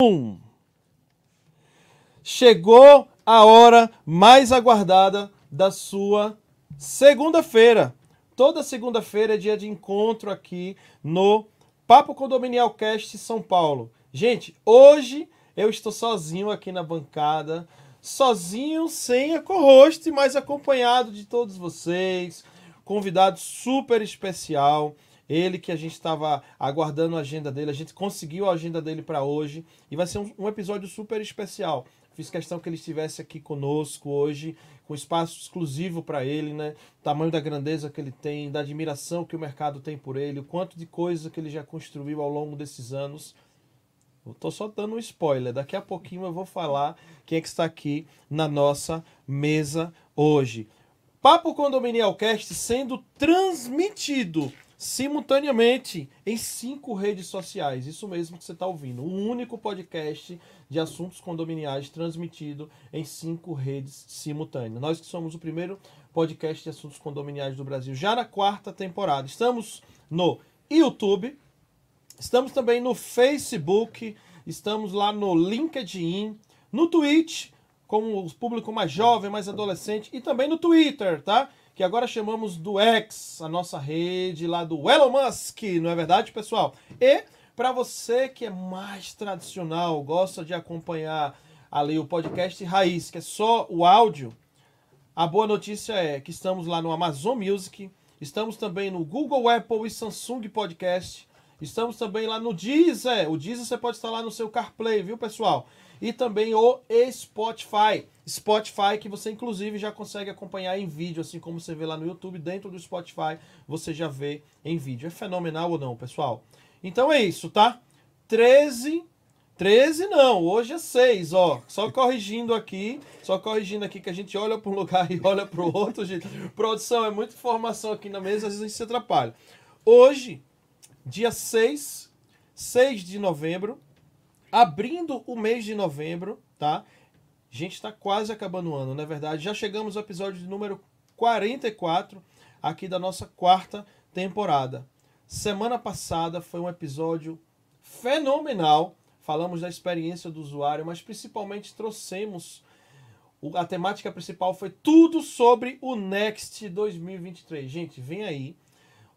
Um. Chegou a hora mais aguardada da sua segunda-feira. Toda segunda-feira é dia de encontro aqui no Papo Condominial Cast São Paulo. Gente, hoje eu estou sozinho aqui na bancada, sozinho, sem a co-host, mas acompanhado de todos vocês. Convidado super especial. Ele que a gente estava aguardando a agenda dele, a gente conseguiu a agenda dele para hoje e vai ser um, um, episódio super especial. Fiz questão que ele estivesse aqui conosco hoje, com espaço exclusivo para ele, né? O tamanho da grandeza que ele tem, da admiração que o mercado tem por ele, o quanto de coisa que ele já construiu ao longo desses anos. Eu tô só dando um spoiler. Daqui a pouquinho eu vou falar quem é que está aqui na nossa mesa hoje. Papo Condominial Cast sendo transmitido simultaneamente em cinco redes sociais. Isso mesmo que você está ouvindo. Um único podcast de assuntos condominiais transmitido em cinco redes simultâneas. Nós que somos o primeiro podcast de assuntos condominiais do Brasil, já na quarta temporada. Estamos no YouTube, estamos também no Facebook, estamos lá no LinkedIn, no Twitch, com o público mais jovem, mais adolescente, e também no Twitter, tá? Que agora chamamos do X, a nossa rede lá do Elon Musk, não é verdade, pessoal? E para você que é mais tradicional, gosta de acompanhar ali o podcast Raiz, que é só o áudio, a boa notícia é que estamos lá no Amazon Music, estamos também no Google, Apple e Samsung Podcast, estamos também lá no Deezer. O Deezer você pode estar lá no seu CarPlay, viu, pessoal? E também o Spotify. Spotify, que você inclusive já consegue acompanhar em vídeo, assim como você vê lá no YouTube, dentro do Spotify você já vê em vídeo. É fenomenal ou não, pessoal? Então é isso, tá? 13. 13 não, hoje é 6, ó. Só corrigindo aqui, só corrigindo aqui que a gente olha para um lugar e olha para o outro, gente. Produção, é muita informação aqui na mesa, às vezes a gente se atrapalha. Hoje, dia 6, 6 de novembro, abrindo o mês de novembro, tá? A gente está quase acabando o ano, não é verdade? Já chegamos ao episódio número 44 aqui da nossa quarta temporada. Semana passada foi um episódio fenomenal. Falamos da experiência do usuário, mas principalmente trouxemos a temática principal foi tudo sobre o Next 2023. Gente, vem aí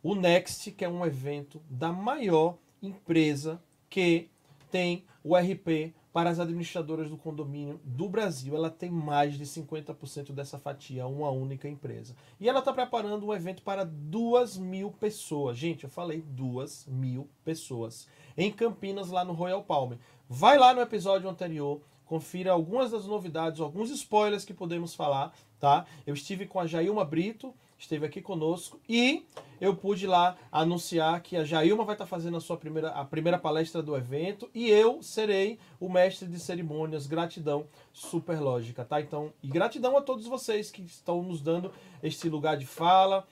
o Next, que é um evento da maior empresa que tem o RP para as administradoras do condomínio do Brasil. Ela tem mais de 50% dessa fatia, uma única empresa. E ela está preparando um evento para duas mil pessoas. Gente, eu falei duas mil pessoas. Em Campinas, lá no Royal Palm. Vai lá no episódio anterior, confira algumas das novidades, alguns spoilers que podemos falar, tá? Eu estive com a Jailma Brito, esteve aqui conosco e eu pude lá anunciar que a Jailma vai estar fazendo a sua primeira, a primeira palestra do evento e eu serei o mestre de cerimônias. Gratidão, super lógica, tá? Então, e gratidão a todos vocês que estão nos dando este lugar de fala,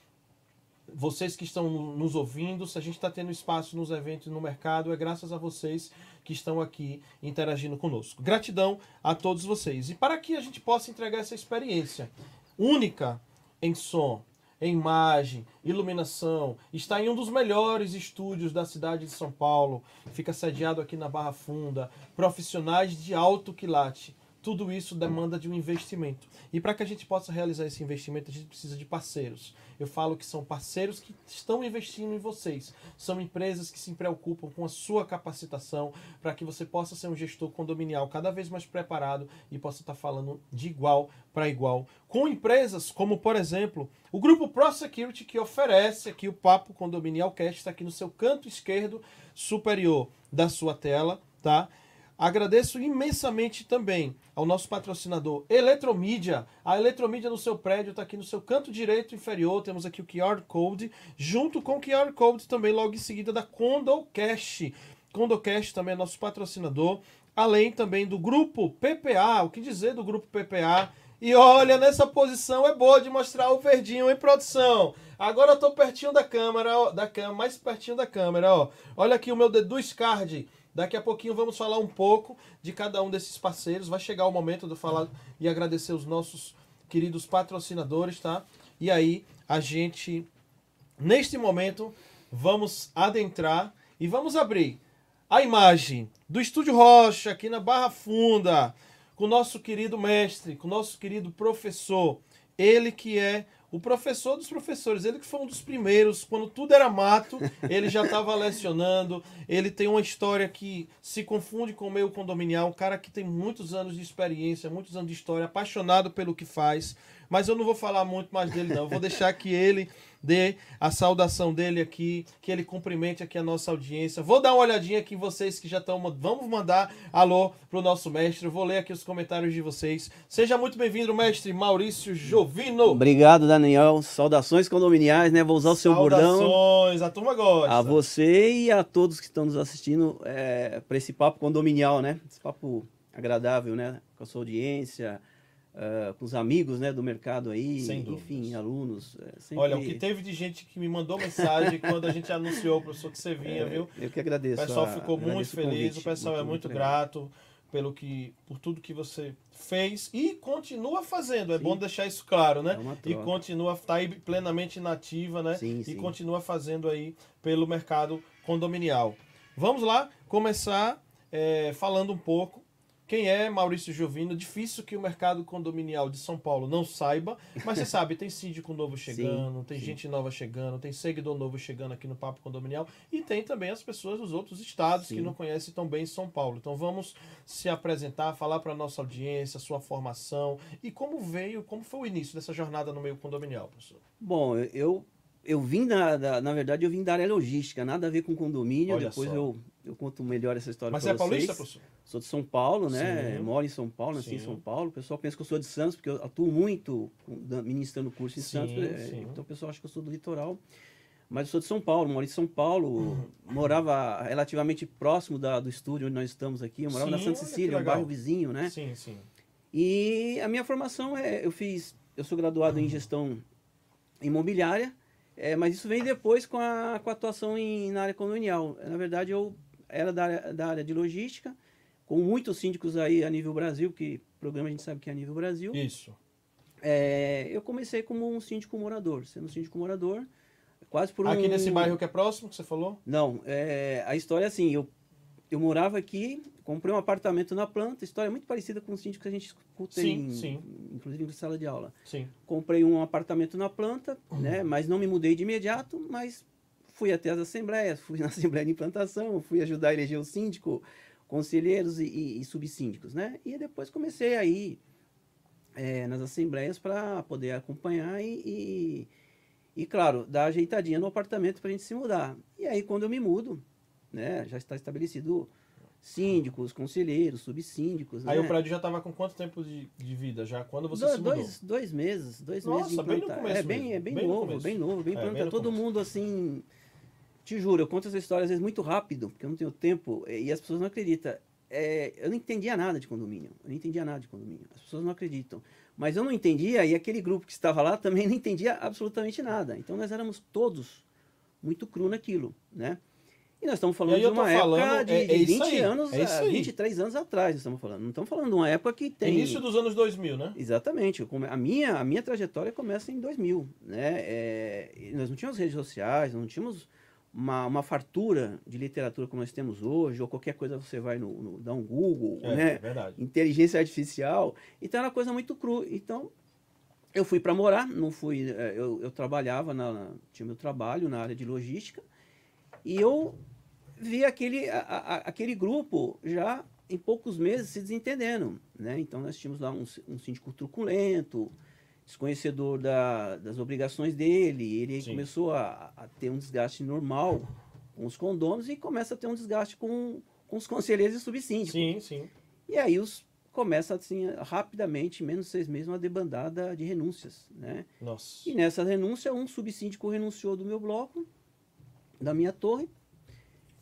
vocês que estão nos ouvindo, se a gente está tendo espaço nos eventos no mercado, é graças a vocês que estão aqui interagindo conosco. Gratidão a todos vocês. E para que a gente possa entregar essa experiência única em som, em imagem, iluminação, está em um dos melhores estúdios da cidade de São Paulo, fica sediado aqui na Barra Funda, profissionais de alto quilate. Tudo isso demanda de um investimento. E para que a gente possa realizar esse investimento, a gente precisa de parceiros. Eu falo que são parceiros que estão investindo em vocês. São empresas que se preocupam com a sua capacitação para que você possa ser um gestor condominial cada vez mais preparado e possa estar falando de igual para igual com empresas como, por exemplo, o grupo ProSecurity que oferece aqui o Papo Condominial Cast está aqui no seu canto esquerdo superior da sua tela, tá? Agradeço imensamente também ao nosso patrocinador Eletromídia. A Eletromídia no seu prédio está aqui no seu canto direito inferior. Temos aqui o QR Code, junto com o QR Code também logo em seguida da Condocast. Condocast também é nosso patrocinador. Além também do grupo PPA. O que dizer do grupo PPA? E olha, nessa posição é boa de mostrar o verdinho em produção. Agora eu tô pertinho da câmera, ó, da câmera, mais pertinho da câmera, ó. Olha aqui o meu dedo Card Daqui a pouquinho vamos falar um pouco de cada um desses parceiros. Vai chegar o momento de falar e agradecer os nossos queridos patrocinadores, tá? E aí a gente, neste momento, vamos adentrar e vamos abrir a imagem do Estúdio Rocha, aqui na Barra Funda, com o nosso querido mestre, com o nosso querido professor. Ele que é o professor dos professores, ele que foi um dos primeiros, quando tudo era mato, ele já estava lecionando. Ele tem uma história que se confunde com o meio condominial. Um cara que tem muitos anos de experiência, muitos anos de história, apaixonado pelo que faz. Mas eu não vou falar muito mais dele, não. Eu vou deixar que ele dê a saudação dele aqui, que ele cumprimente aqui a nossa audiência. Vou dar uma olhadinha aqui em vocês que já estão. Vamos mandar alô pro nosso mestre. Eu vou ler aqui os comentários de vocês. Seja muito bem-vindo, mestre Maurício Jovino. Obrigado, Daniel. Saudações condominiais, né? Vou usar o seu bordão. Saudações, a turma gosta. A você e a todos que estão nos assistindo é, para esse papo condominial, né? Esse papo agradável, né? Com a sua audiência uh, com os amigos né, do mercado aí, enfim, alunos. é, sempre- Olha, o que teve de gente que me mandou mensagem quando a gente anunciou, professor, que você vinha, viu? Eu que O agradeço. pessoal a- ficou muito feliz, convite. o pessoal é muito legal. grato pelo que, por tudo que você fez e continua fazendo. É Sim. bom deixar isso claro, né? É E continua tá aí plenamente nativa, né? Sim, e sim. continua fazendo aí pelo mercado condominial. Vamos lá começar é, falando um pouco. Quem é Maurício Jovino? Difícil que o mercado condominial de São Paulo não saiba, mas você sabe, tem síndico novo chegando, tem sim. gente nova chegando, tem seguidor novo chegando aqui no Papo Condominial e tem também as pessoas dos outros estados que Sim. não conhecem tão bem São Paulo. Então vamos se apresentar, falar para nossa audiência, sua formação e como veio, como foi o início dessa jornada no meio condominial, professor. Bom, eu, eu vim da, da- Na verdade, eu vim da área logística, nada a ver com condomínio. Olha Depois só. eu, eu conto melhor essa história Mas você é paulista, professor? Sou de São Paulo, né? Sim. Moro em São Paulo, nasci em Sim. São Paulo. O pessoal pensa que eu sou de Santos, porque eu atuo muito ministrando curso em Sim, Santos. é, sim. Então o pessoal acha que eu sou do litoral. Mas eu sou de São Paulo, moro em São Paulo. Uhum. Morava relativamente próximo da- do estúdio onde nós estamos aqui. Eu morava na Santa Cecília, um bairro vizinho, né? Sim, sim. E a minha formação é, eu fiz, eu sou graduado em gestão imobiliária, é, mas isso vem depois com a, com a atuação em, na área condominial. Na verdade, eu era da área, da área de logística, com muitos síndicos aí a nível Brasil, que programa a gente sabe que é a nível Brasil. Isso. É, eu comecei como um síndico morador, sendo um síndico morador, quase por um... Aqui nesse bairro que é próximo, que você falou? Não, é, a história é assim, eu, eu morava aqui, comprei um apartamento na planta, história muito parecida com o síndico que a gente escuta Sim, em, sim. inclusive em sala de aula. Sim. Comprei um apartamento na planta, Uhum. né, mas não me mudei de imediato, mas fui até as assembleias, fui na assembleia de implantação, fui ajudar a eleger o síndico, conselheiros e, e, e subsíndicos, né? E depois comecei a ir é, nas assembleias para poder acompanhar e, e, e, claro, dar ajeitadinha no apartamento para a gente se mudar. E aí, quando eu me mudo, né, já está estabelecido síndicos, conselheiros, subsíndicos, Aí né? o prédio já estava com quanto tempo de, de vida já? Quando você Do- se mudou? dois, dois meses, dois Nossa, meses de bem no implantar. começo é bem, é bem, bem no novo, começo. bem novo, bem É, planta. no Todo começo. mundo assim, te juro, eu conto essa história às vezes muito rápido, porque eu não tenho tempo e as pessoas não acreditam. É, eu não entendia nada de condomínio, eu não entendia nada de condomínio. As pessoas não acreditam. Mas eu não entendia e aquele grupo que estava lá também não entendia absolutamente nada. Então nós éramos todos muito cru naquilo, né? E nós estamos falando de uma falando, época de, é- é de isso 20 aí, anos, é isso a aí. 23 anos atrás, nós estamos falando. Não estamos falando de uma época que tem... Início dos anos 2000, né? Exatamente. A minha, a minha trajetória começa em 2000. Né? É, nós não tínhamos redes sociais, não tínhamos uma, uma fartura de literatura como nós temos hoje, ou qualquer coisa você vai no, no dar um Google, É, né? verdade. inteligência artificial. Então era uma coisa muito cru. Então eu fui para morar, não fui. eh, Eu, eu trabalhava, na, na- tinha meu trabalho na área de logística, e eu vi aquele, a- a- aquele grupo já em poucos meses se desentendendo. Né? Então nós tínhamos lá um, um síndico truculento, desconhecedor da- das obrigações dele, ele Sim. começou a, a ter um desgaste normal com os condôminos e começa a ter um desgaste com, com os conselheiros e subsíndicos. Sim, sim. E aí os começa assim rapidamente, menos de seis meses, uma debandada de renúncias, né? Nossa. E nessa renúncia, um subsíndico renunciou do meu bloco, da minha torre.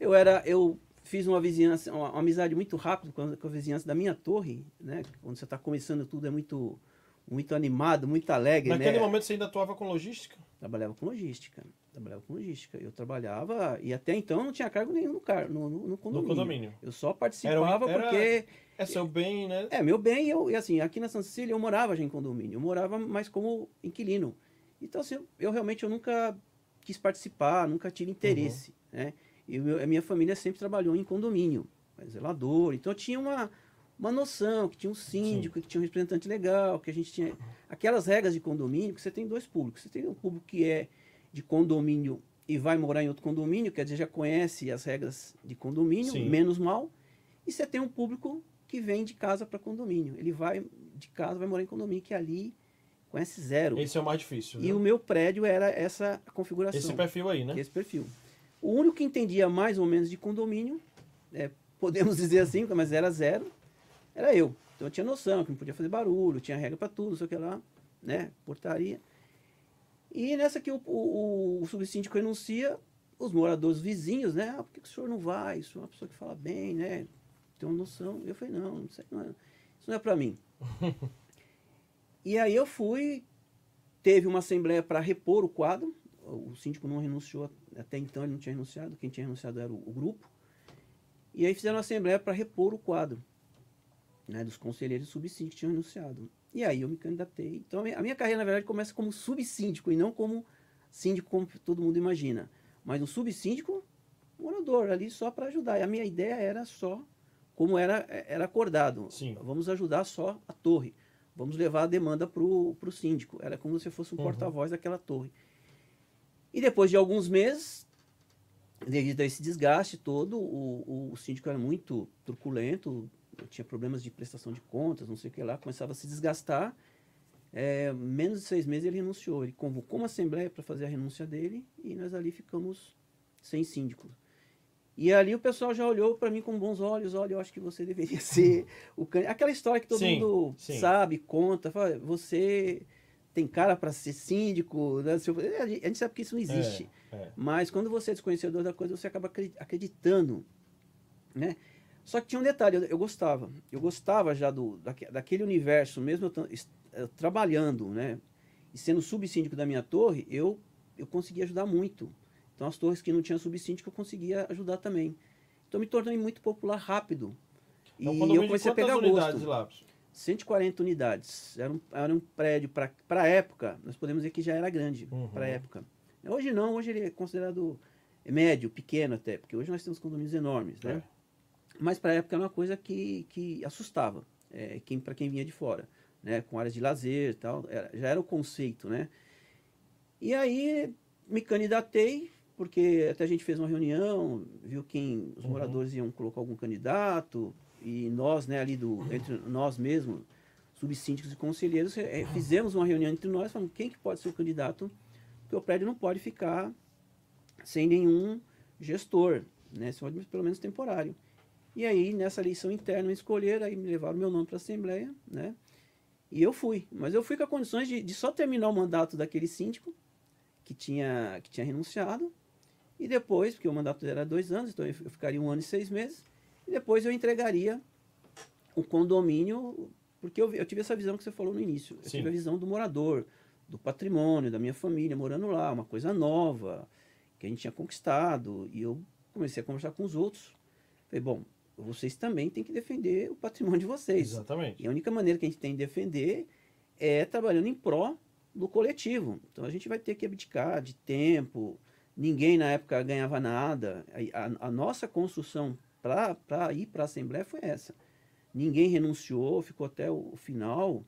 Eu era, eu fiz uma vizinhança, uma, uma amizade muito rápida com a, com a vizinhança da minha torre, né? Quando você está começando tudo é muito, muito animado, muito alegre, Naquele né? momento você ainda atuava com logística? Trabalhava com logística, trabalhava com logística. Eu trabalhava e até então não tinha cargo nenhum no, car, no, no, no No condomínio. condomínio. Eu só participava era- porque É seu bem, né? é, meu bem, eu, e assim, aqui na Santa Cecília eu morava já em condomínio, eu morava mais como inquilino. Então, assim, eu, eu realmente eu nunca quis participar, nunca tive interesse, né? E meu- a minha família sempre trabalhou em condomínio, zelador. Então tinha uma, uma noção que tinha um síndico, Sim. que tinha um representante legal, que a gente tinha aquelas regras de condomínio, que você tem dois públicos. Você tem um público que é de condomínio e vai morar em outro condomínio, quer dizer, já conhece as regras de condomínio, Sim. menos mal. E você tem um público que vem de casa para condomínio. Ele vai de casa, vai morar em condomínio, que ali conhece zero. Esse é o mais difícil. E o meu prédio era essa configuração. Esse perfil aí, né? Esse perfil. O único que entendia mais ou menos de condomínio, é, podemos dizer assim, mas era zero, era eu. Então eu tinha noção que não podia fazer barulho, tinha regra para tudo, sei o que lá, né? Portaria. E nessa que o, o, o subsíndico renuncia, os moradores vizinhos, né? Ah, por que, que o senhor não vai? Isso é uma pessoa que fala bem, né? Tem uma noção. Eu falei, não, não, sei, não é, isso não é para mim. e aí eu fui, teve uma assembleia para repor o quadro. O síndico não renunciou, até então ele não tinha renunciado, quem tinha renunciado era o, o grupo. E aí fizeram uma assembleia para repor o quadro né, dos conselheiros subsíndicos que tinham renunciado. E aí eu me candidatei. Então a minha carreira, na verdade, começa como subsíndico e não como síndico, como todo mundo imagina. Mas um subsíndico, morador, ali só para ajudar. E a minha ideia era só, como era, era acordado. Sim. Vamos ajudar só a torre. Vamos levar a demanda para o síndico. Era como se fosse um uhum. porta-voz daquela torre. E depois de alguns meses, devido a esse desgaste todo, o, o, o síndico era muito truculento, tinha problemas de prestação de contas, não sei o que lá, começava a se desgastar. É, menos de seis meses ele renunciou. Ele convocou uma assembleia para fazer a renúncia dele e nós ali ficamos sem síndico. E ali o pessoal já olhou para mim com bons olhos, olha, eu acho que você deveria ser o candidato. Aquela história que todo sim, mundo sim. sabe, conta, fala, você tem cara para ser síndico, né? a gente sabe que isso não existe. É, é. Mas quando você é desconhecedor da coisa, você acaba acreditando, né? Só que tinha um detalhe, eu, eu gostava. Eu gostava já do, daquele universo, mesmo eu, eu, trabalhando, né? E sendo subsíndico da minha torre, eu, eu conseguia ajudar muito. Então, as torres que não tinham subsíndico, eu conseguia ajudar também. Então, me tornei muito popular rápido. Então, e eu comecei a pegar gosto. Lá? 140 unidades. Era um, era um prédio, para a época, nós podemos dizer que já era grande, uhum. para a época. Hoje não, hoje ele é considerado médio, pequeno até, porque hoje nós temos condomínios enormes, né? É. Mas para a época era uma coisa que, que assustava é, quem, para quem vinha de fora, né? com áreas de lazer e tal. Era, já era o conceito, né? E aí me candidatei, porque até a gente fez uma reunião, viu quem os uhum. moradores iam colocar algum candidato, e nós, né, ali do, entre nós mesmos, subsíndicos e conselheiros, é, fizemos uma reunião entre nós, falando quem que pode ser o candidato, porque o prédio não pode ficar sem nenhum gestor, né? pelo menos temporário. E aí, nessa eleição interna, me escolheram, aí me levaram meu nome para a Assembleia, né? E eu fui. Mas eu fui com condições de, de só terminar o mandato daquele síndico, que tinha, que tinha renunciado, e depois, porque o mandato era dois anos, então eu ficaria um ano e seis meses, e depois eu entregaria o condomínio, porque eu, eu tive essa visão que você falou no início. Eu Sim. tive a visão do morador, do patrimônio, da minha família morando lá, uma coisa nova, que a gente tinha conquistado, e eu comecei a conversar com os outros. Falei, bom, vocês também têm que defender o patrimônio de vocês. Exatamente. E a única maneira que a gente tem de defender é trabalhando em pró do coletivo. Então a gente vai ter que abdicar de tempo. Ninguém na época ganhava nada. A, a, a nossa construção para ir para a Assembleia foi essa. Ninguém renunciou, ficou até o, o, final.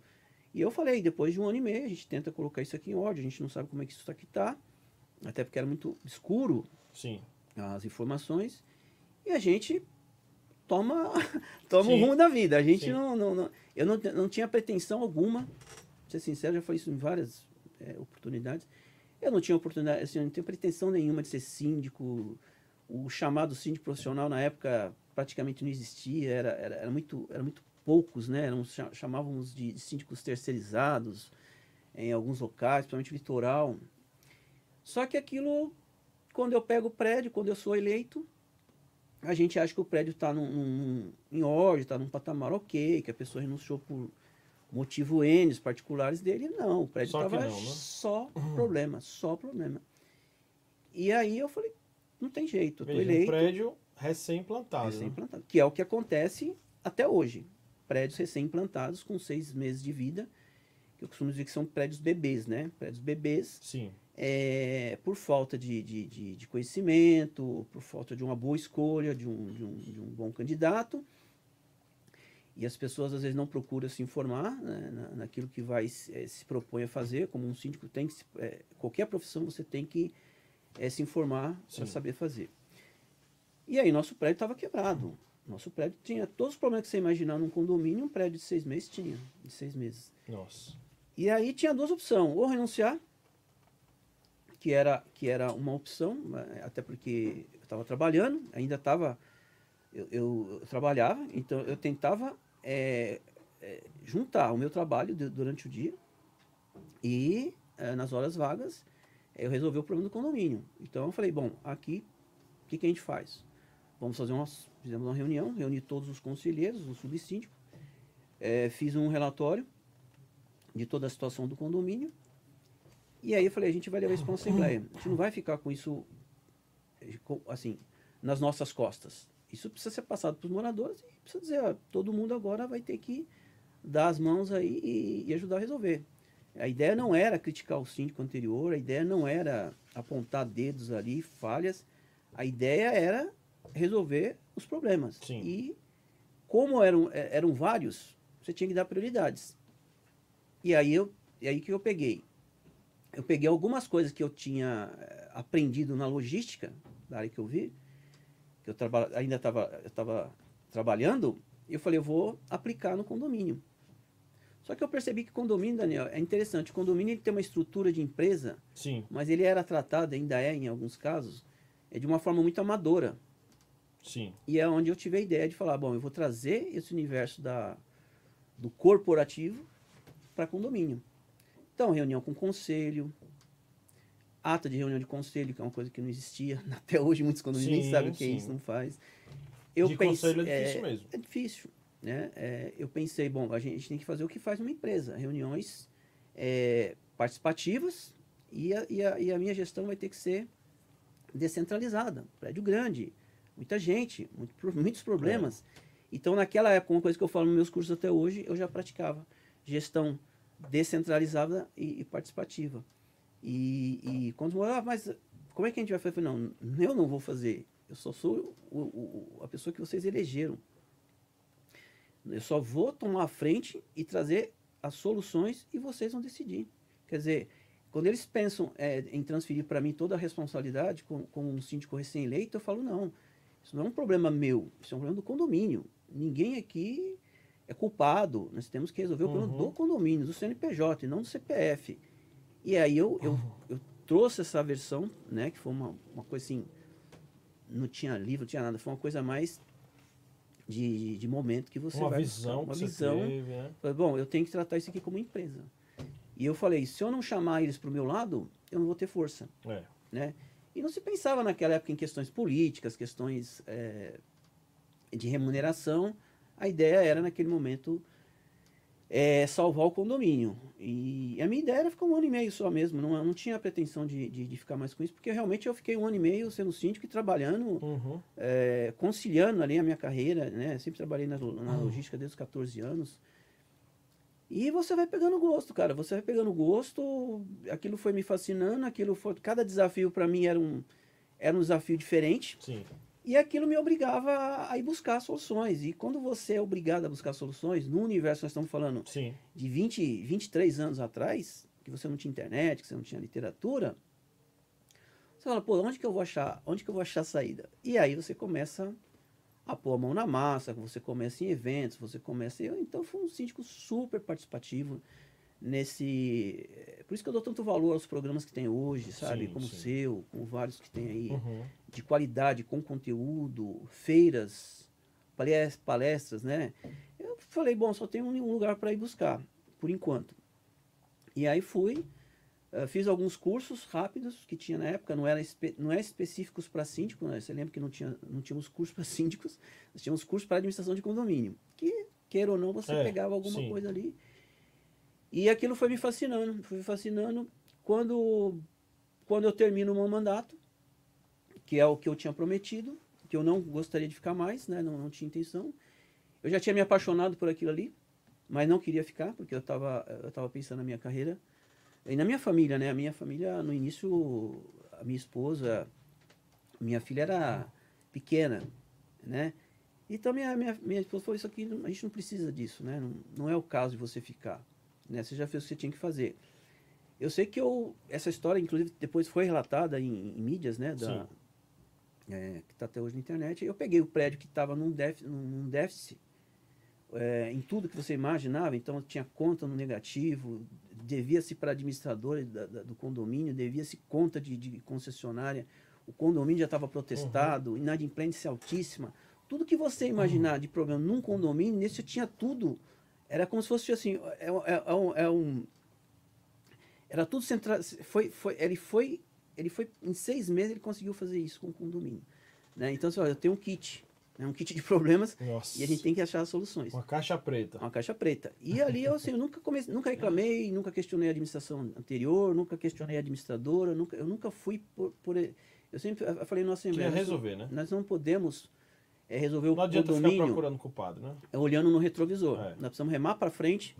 E eu falei, depois de um ano e meio, a gente tenta colocar isso aqui em ordem, a gente não sabe como é que isso aqui está, até porque era muito escuro Sim. as informações. E a gente toma, toma o rumo da vida. A gente não, não, não, Eu não, não tinha pretensão alguma, pra ser sincero, já falei isso em várias é, oportunidades. Eu não tinha oportunidade, assim, eu não tenho pretensão nenhuma de ser síndico. O chamado síndico profissional na época praticamente não existia, era, era, era muito, era muito poucos, né? Eram, chamávamos de, de síndicos terceirizados em alguns locais, principalmente litoral. Só que aquilo, quando eu pego o prédio, quando eu sou eleito, a gente acha que o prédio está em ordem, está num patamar ok, que a pessoa renunciou por motivo N particulares dele. Não, o prédio estava né? só uhum. problema, só problema. E aí eu falei, não tem jeito, eu tô eleito. Um prédio recém-implantado. Recém-implantado, né? que é o que acontece até hoje. Prédios recém-implantados com seis meses de vida, que eu costumo dizer que são prédios bebês, né? Prédios bebês. Sim. É, por falta de, de, de, de, conhecimento, por falta de uma boa escolha, de um, de um, de um bom candidato. E as pessoas às vezes não procuram se informar né, na, naquilo que vai é, se propõe a fazer, como um síndico tem que. É, qualquer profissão você tem que se informar para saber fazer. E aí nosso prédio estava quebrado. Nosso prédio tinha todos os problemas que você imaginar num condomínio, um prédio de seis meses tinha, de seis meses. Nossa. E aí tinha duas opções, ou renunciar, que era, que era uma opção, né, até porque eu estava trabalhando, ainda estava, eu, eu, eu, trabalhava, então eu tentava é, é, juntar o meu trabalho de, durante o dia e é, nas horas vagas eu resolvi o problema do condomínio. Então eu falei, bom, aqui o que, que a gente faz? Vamos fazer uma, fizemos uma reunião, reuni todos os conselheiros, o subsíndico, é, fiz um relatório de toda a situação do condomínio, e aí eu falei, a gente vai levar isso para uma assembleia. A gente não vai ficar com isso, assim, nas nossas costas. Isso precisa ser passado para os moradores e precisa dizer, ó, todo mundo agora vai ter que dar as mãos aí e, e ajudar a resolver. A ideia não era criticar o síndico anterior, a ideia não era apontar dedos ali, falhas. A ideia era resolver os problemas. Sim. E como eram, é, eram vários, você tinha que dar prioridades. E aí eu, e aí que eu peguei. Eu peguei algumas coisas que eu tinha eh, aprendido na logística, da área que eu vi, que eu traba, ainda estava estava trabalhando, e eu falei, eu vou aplicar no condomínio. Só que eu percebi que condomínio, Daniel, é interessante. O condomínio ele tem uma estrutura de empresa, Sim. mas ele era tratado, ainda é em alguns casos, é de uma forma muito amadora. Sim. E é onde eu tive a ideia de falar, bom, eu vou trazer esse universo da, do corporativo para condomínio. Então, reunião com conselho, ata de reunião de conselho, que é uma coisa que não existia. Até hoje muitos condomínios nem sabem o que é isso, não faz. Eu de pensei, conselho é difícil é, mesmo. É difícil. Né? É, eu pensei, bom, a gente, a gente, tem que fazer o que faz uma empresa. Reuniões é, participativas e a, e, a, e a minha gestão vai ter que ser descentralizada. Prédio grande, muita gente, muito, muitos problemas. É. Então, naquela época, uma coisa que eu falo nos meus cursos até hoje, eu já praticava gestão descentralizada e, e participativa. E, e quando ah, mas como é que a gente vai fazer? Não, eu não vou fazer. Eu só sou o, o, a pessoa que vocês elegeram. Eu só vou tomar a frente e trazer as soluções e vocês vão decidir. Quer dizer, quando eles pensam é, em transferir para mim toda a responsabilidade como, como um síndico recém-eleito, eu falo, não, isso não é um problema meu, isso é um problema do condomínio. Ninguém aqui é culpado. Nós temos que resolver o problema do uhum. condomínio, do CNPJ, e não do CPF. E aí eu, eu, uhum. eu trouxe essa versão, né, que foi uma, uma coisa assim, não tinha livro, não tinha nada, foi uma coisa mais de, de momento que você uma vai visão uma visão teve, né? bom eu tenho que tratar isso aqui como empresa e eu falei se eu não chamar eles para o meu lado eu não vou ter força é. né e não se pensava naquela época em questões políticas questões é, de remuneração a ideia era naquele momento é, salvar o condomínio. E a minha ideia era ficar um ano e meio só mesmo, não, não tinha a pretensão de, de, de, ficar mais com isso, porque realmente eu fiquei um ano e meio sendo síndico e trabalhando, uhum. é, conciliando ali a minha carreira, né? Sempre trabalhei na, na logística desde os 14 anos. E você vai pegando gosto, cara. Você vai pegando gosto, aquilo foi me fascinando, aquilo foi. Cada desafio para mim era um, era um desafio diferente. Sim. E aquilo me obrigava a ir buscar soluções. E quando você é obrigado a buscar soluções, no universo nós estamos falando Sim. de 20, 23 anos atrás, que você não tinha internet, que você não tinha literatura, você fala, pô, onde que eu vou achar, onde que eu vou achar saída? E aí você começa a pôr a mão na massa, você começa em eventos, você começa. Eu, então foi um síndico super participativo nesse. Eh, por isso que eu dou tanto valor aos programas que tem hoje, sabe? Sim, como sim. o seu, como vários que tem aí, uhum. de qualidade, com conteúdo, feiras, palestras, né? Eu falei, bom, só tem um lugar para ir buscar, por enquanto. E aí fui, uh, fiz alguns cursos rápidos que tinha na época, não era, não é específicos para síndico, né? Você lembra que não, tinha, não tínhamos cursos para síndicos, nós tínhamos cursos para administração de condomínio, que, queira ou não, você é, pegava alguma sim. coisa ali e aquilo foi me fascinando, foi me fascinando. Quando, quando eu termino o meu mandato, que é o que eu tinha prometido, que eu não gostaria de ficar mais, né? não, não tinha intenção. Eu já tinha me apaixonado por aquilo ali, mas não queria ficar, porque eu estava eu tava pensando na minha carreira. E na minha família, né? A minha família, no início, a minha esposa, minha filha era pequena, né? Então minha, minha, minha esposa falou, isso aqui, a gente não precisa disso, né? Não, não é o caso de você ficar, né? Você já fez o que você tinha que fazer. Eu sei que eu, essa história, inclusive, depois foi relatada em, em mídias, né? Da, é, que está até hoje na internet. Eu peguei o prédio que estava num, déficit, num déficit é, em tudo que você imaginava, então tinha conta no negativo, devia-se para administradores da, da, do condomínio, devia-se conta de, de, concessionária, o condomínio já estava protestado, uhum. inadimplência altíssima. Tudo que você imaginar uhum. de problema num condomínio, nesse tinha tudo. Era como se fosse assim, é, é, é um, é um, era tudo central, foi, foi, ele foi, ele foi, em seis meses ele conseguiu fazer isso com o condomínio. Né? Então, assim, olha, eu tenho um kit, é um kit de problemas Nossa. e a gente tem que achar soluções. Uma caixa preta. Uma caixa preta. E ali eu, assim, eu nunca, comecei, nunca reclamei, nunca questionei a administração anterior, nunca questionei a administradora, nunca, eu nunca fui por, por eu sempre eu falei na Assembleia. Tinha resolver, né? Nós não podemos é, resolver o Não adianta ficar procurando culpado, né? É olhando no retrovisor. É. Nós precisamos remar para frente,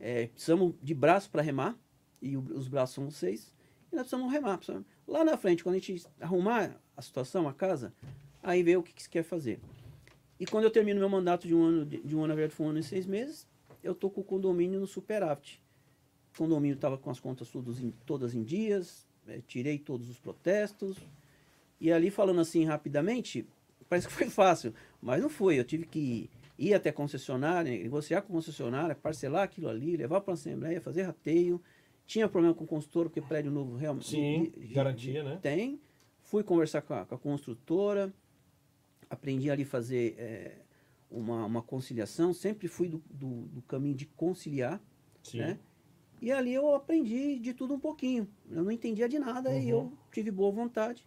é, precisamos de braço para remar, e os braços são seis, e nós precisamos remar. Precisamos, lá na frente, quando a gente arrumar a situação, a casa, aí vê o que, que se quer fazer. E quando eu termino meu mandato de um ano, de, de um ano, na verdade foi um ano e seis meses, eu tô com o condomínio no superávit. O condomínio estava com as contas todas em, todas em dias, é, tirei todos os protestos. E ali, falando assim rapidamente, parece que foi fácil, mas não foi. Eu tive que ir até a concessionária, negociar com a concessionária, parcelar aquilo ali, levar para a Assembleia, fazer rateio. Tinha problema com o consultor, porque prédio novo realmente. Sim, garantia, né? Tem. Fui conversar com a, com a construtora, aprendi ali a fazer é, uma, uma conciliação, sempre fui do, do, do caminho de conciliar, Sim. né? E ali eu aprendi de tudo um pouquinho. Eu não entendia de nada uhum. e eu tive boa vontade.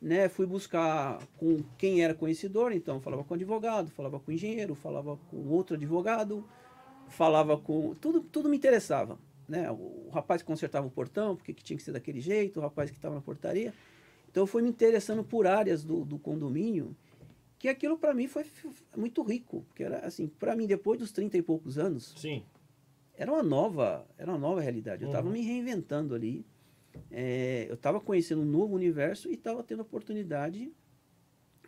Né? Fui buscar com quem era conhecedor, então falava com advogado, falava com engenheiro, falava com outro advogado, falava com. Tudo, tudo me interessava. Né? O, o rapaz que consertava o portão, porque que tinha que ser daquele jeito, o rapaz que estava na portaria. Então eu fui me interessando por áreas do, do condomínio que aquilo para mim foi muito rico, porque era assim, para mim depois dos 30 e poucos anos, Sim. Era uma nova, era uma nova realidade. Eu estava uhum. me reinventando ali. É, eu estava conhecendo um novo universo e estava tendo a oportunidade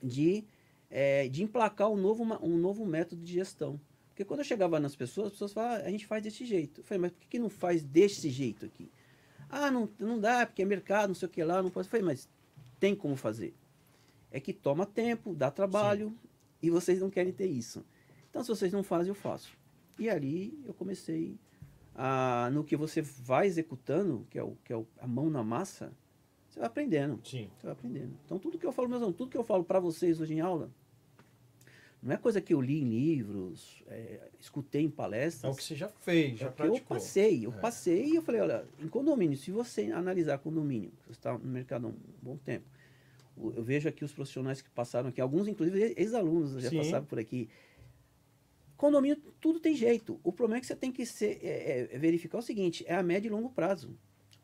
de, é, de emplacar um novo, um novo método de gestão. Porque quando eu chegava nas pessoas, as pessoas falavam, ah, a gente faz desse jeito. Eu falei, mas por que, que não faz desse jeito aqui? Ah, não, não dá, porque é mercado, não sei o que lá, não pode. Eu falei, mas tem como fazer é que toma tempo, dá trabalho Sim. e vocês não querem ter isso. Então, se vocês não fazem, eu faço. E ali eu comecei a, no que você vai executando, que é, o, que é o, a mão na massa, você vai aprendendo. Sim. Você vai aprendendo. Então, tudo que eu falo, meus alunos, tudo que eu falo para vocês hoje em aula, não é coisa que eu li em livros, é, escutei em palestras. É o que você já fez, já é praticou. eu passei. Eu é. passei e eu falei, olha, em condomínio, se você analisar condomínio, você está no mercado há um bom tempo, eu vejo aqui os profissionais que passaram aqui, alguns inclusive ex-alunos já Sim. passaram por aqui. Condomínio, tudo tem jeito. O problema é que você tem que ser, é, é, verificar o seguinte: é a médio e longo prazo.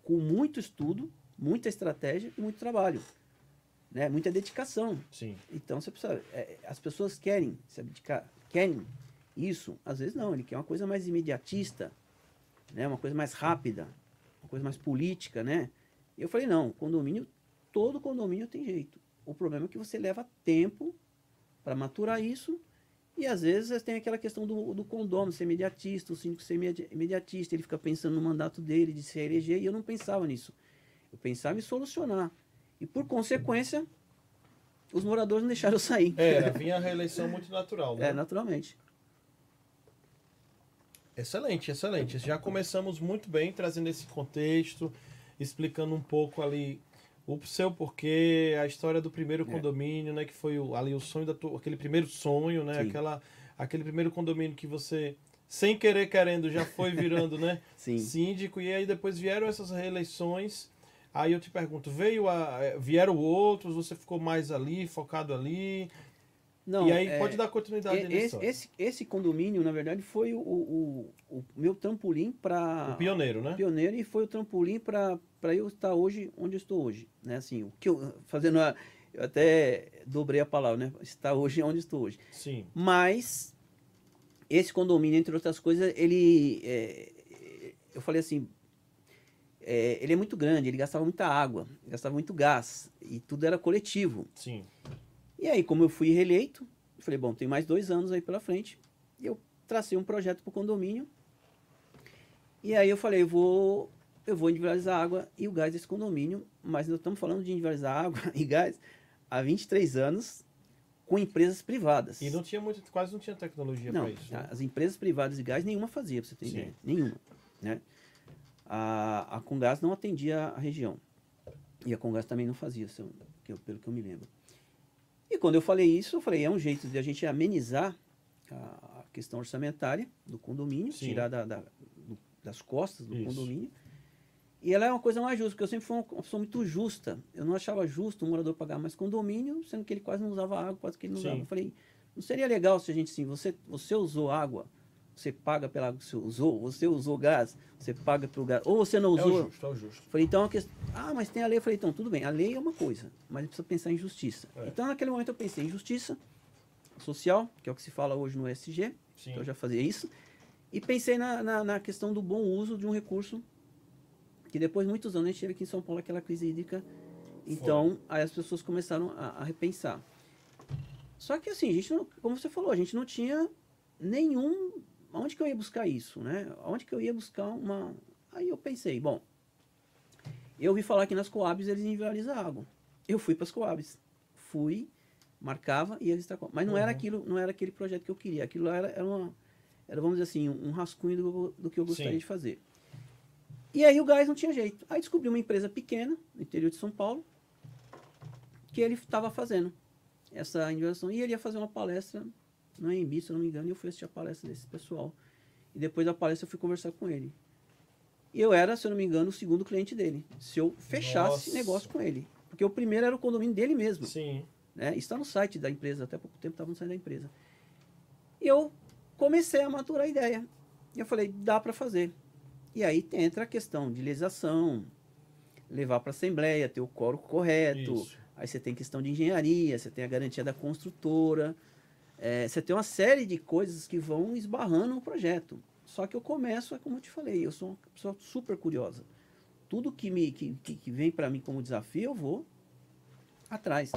Com muito estudo, muita estratégia e muito trabalho. Né? Muita dedicação. Sim. Então você precisa. É, as pessoas querem se abdicar, querem isso. Às vezes não, ele quer uma coisa mais imediatista, né? uma coisa mais rápida, uma coisa mais política, né? E eu falei, não, condomínio todo condomínio tem jeito. O problema é que você leva tempo para maturar isso e às vezes tem aquela questão do, do condomínio ser imediatista, o síndico ser imediatista, ele fica pensando no mandato dele de se eleger e eu não pensava nisso. Eu pensava em solucionar. E por consequência, os moradores não deixaram eu sair. É, vinha a reeleição muito natural, né? É, naturalmente. Excelente, excelente. Já começamos muito bem trazendo esse contexto, explicando um pouco ali o seu porquê, a história do primeiro é. condomínio, né? Que foi ali o sonho da tua, aquele primeiro sonho, né? Aquela, aquele primeiro condomínio que você, sem querer querendo, já foi virando, né? Sim. Síndico. E aí depois vieram essas reeleições. Aí eu te pergunto, veio a, é, vieram outros, você ficou mais ali, focado ali? Não, e aí é, pode dar continuidade esse, esse, esse, condomínio, na verdade, foi o, o, o meu trampolim para... O pioneiro, né? Pioneiro e foi o trampolim para eu estar hoje onde eu estou hoje. Né? Assim, o que eu, fazendo a, eu até dobrei a palavra, né? Estar hoje onde estou hoje. Sim. Mas esse condomínio, entre outras coisas, ele... É, eu falei assim, é, ele é muito grande, ele gastava muita água, gastava muito gás, e tudo era coletivo. Sim. E aí, como eu fui reeleito, eu falei, bom, tem mais dois anos aí pela frente, e eu tracei um projeto para o condomínio, e aí eu falei, eu vou, eu vou individualizar a água e o gás desse condomínio, mas nós estamos falando de individualizar água e gás há 23 anos com empresas privadas. E não tinha muito, quase não tinha tecnologia para isso. né? as empresas privadas de gás nenhuma fazia, para você ter Sim. ideia. Nenhuma. Né? A, a Congás não atendia a região. E a Congás também não fazia, eu- pelo que eu me lembro. E quando eu falei isso, eu falei, é um jeito de a gente amenizar a, questão orçamentária do condomínio, Sim. tirar da- da- das costas do Isso. condomínio. E ela é uma coisa mais justa, porque eu sempre fui uma uma pessoa muito justa. Eu não achava justo um morador pagar mais condomínio, sendo que ele quase não usava água, quase que ele não Sim. usava. Eu falei, não seria legal se a gente assim, você, você usou água, você paga pela água que você usou, você usou gás, você paga pelo gás, ou você não É o usou. justo, é o justo. Falei, então, a questão... ah, mas tem a lei. Eu falei, então, tudo bem, a lei é uma coisa, mas precisa pensar em justiça. É. Então, naquele momento, eu pensei em justiça social, que é o que se fala hoje no SG, Sim. que eu já fazia isso, e pensei na, na, na questão do bom uso de um recurso que depois de muitos anos a gente teve aqui em São Paulo aquela crise hídrica, então aí as pessoas começaram a, a repensar. Só que assim, a gente não, como você falou, a gente não tinha nenhum. Onde que eu ia buscar isso, né? Onde que eu ia buscar uma. Aí eu pensei, bom, eu ouvi falar que nas Coabs eles individualizam a água. Eu fui para as Coabs. Fui, marcava e eles estavam. Mas não era Uhum. aquilo, não era aquele projeto que eu queria. Aquilo lá era, era uma. Era, vamos dizer assim, um rascunho do, do que eu gostaria Sim. de fazer. E aí o gás não tinha jeito. Aí descobri uma empresa pequena, no interior de São Paulo, que ele estava fazendo essa individualização. E ele ia fazer uma palestra no AMB, se eu não me engano, e eu fui assistir a palestra desse pessoal. E depois da palestra eu fui conversar com ele. E eu era, se eu não me engano, o segundo cliente dele. Se eu fechasse Nossa. negócio com ele. Porque o primeiro era o condomínio dele mesmo. Sim. Né? Está no site da empresa, até pouco tempo estava no site da empresa. E eu comecei a maturar a ideia. E eu falei, dá para fazer. E aí entra a questão de legislação, levar para a assembleia, ter o quórum correto. Isso. Aí você tem questão de engenharia, você tem a garantia da construtora. É, você tem uma série de coisas que vão esbarrando no projeto. Só que eu começo, é como eu te falei, eu sou uma pessoa super curiosa. Tudo que, me, que, que, vem para mim como desafio, eu vou atrás.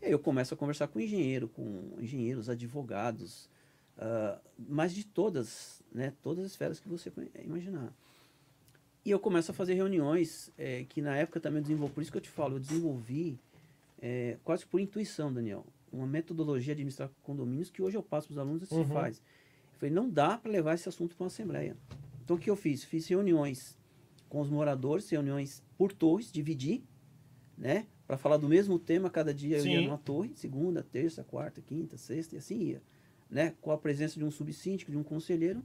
E aí eu começo a conversar com engenheiro, com engenheiros, advogados, ah, mas de todas, né, todas as esferas que você imaginar. E eu começo a fazer reuniões eh, que na época também eu desenvolvi, por isso que eu te falo, eu desenvolvi eh, quase por intuição, Daniel, uma metodologia de administrar condomínios que hoje eu passo para os alunos e se Uhum. faz. Eu falei, não dá para levar esse assunto para uma assembleia. Então o que eu fiz? Fiz reuniões com os moradores, reuniões por torres, dividi, né? Para falar do mesmo tema, cada dia eu ia Sim. numa torre, segunda, terça, quarta, quinta, sexta, e assim ia. Né? Com a presença de um subsíndico, de um conselheiro,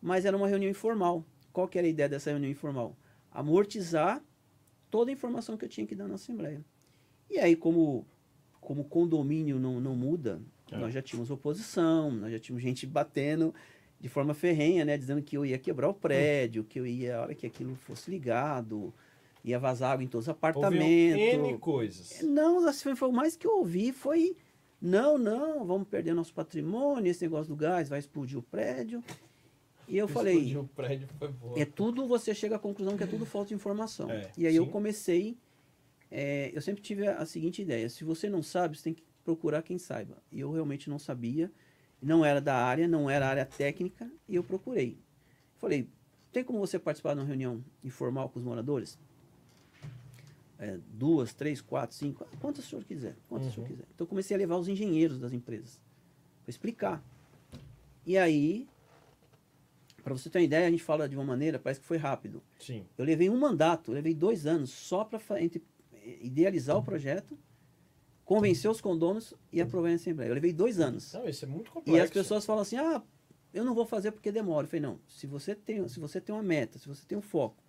mas era uma reunião informal. Qual que era a ideia dessa reunião informal? Amortizar toda a informação que eu tinha que dar na Assembleia. E aí, como, como condomínio não, não muda, É. nós já tínhamos oposição, nós já tínhamos gente batendo de forma ferrenha, né? Dizendo que eu ia quebrar o prédio, que eu ia, a hora que aquilo fosse ligado, ia vazar água em todos os apartamentos. N coisas. Não, assim, foi o mais que eu ouvi foi não, não, vamos perder nosso patrimônio, esse negócio do gás vai explodir o prédio. E eu falei, Explodiu o prédio foi boa. é tudo, você chega à conclusão que é tudo falta de informação. É, e aí eu sim. comecei, é, eu sempre tive a, a seguinte ideia, se você não sabe, você tem que procurar quem saiba. E eu realmente não sabia, não era da área, não era área técnica, e eu procurei. Falei, tem como você participar de uma reunião informal com os moradores? É, duas, três, quatro, cinco, quantas o senhor quiser, quantas o senhor Uhum. quiser. Então eu comecei a levar os engenheiros das empresas para explicar. E aí, para você ter uma ideia, a gente fala de uma maneira, parece que foi rápido. Sim. Eu levei um mandato, eu levei dois anos só para idealizar o projeto, convencer os condôminos e aprovar em Assembleia. Eu levei dois anos. Não, isso é muito complexo. E as pessoas falam assim, ah, eu não vou fazer porque demora. Eu falei, não, se você tem, se você tem uma meta, se você tem um foco,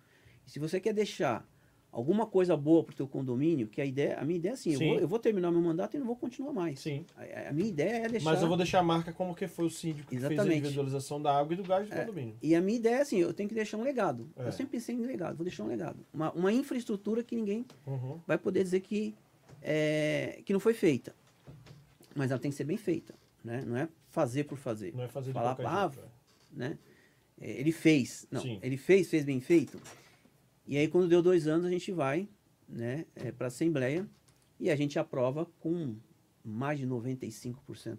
se você quer deixar alguma coisa boa para o teu condomínio, que a ideia, a minha ideia é assim, eu vou, eu vou terminar meu mandato e não vou continuar mais. Sim. A, a minha ideia é deixar... Mas eu vou deixar a marca como que foi o síndico que fez a Exatamente. individualização da água e do gás do condomínio. E a minha ideia é assim, eu tenho que deixar um legado. É. Eu sempre pensei em legado, vou deixar um legado. Uma, uma infraestrutura que ninguém Uhum. vai poder dizer que, é, que não foi feita. Mas ela tem que ser bem feita. Né? Não é fazer por fazer. Não é fazer de Falar, ah, jeito. é. Né? É, Ele fez. Não, Sim. ele fez, fez bem feito. E aí, quando deu dois anos, a gente vai né, é, para a Assembleia e a gente aprova com mais de 95%.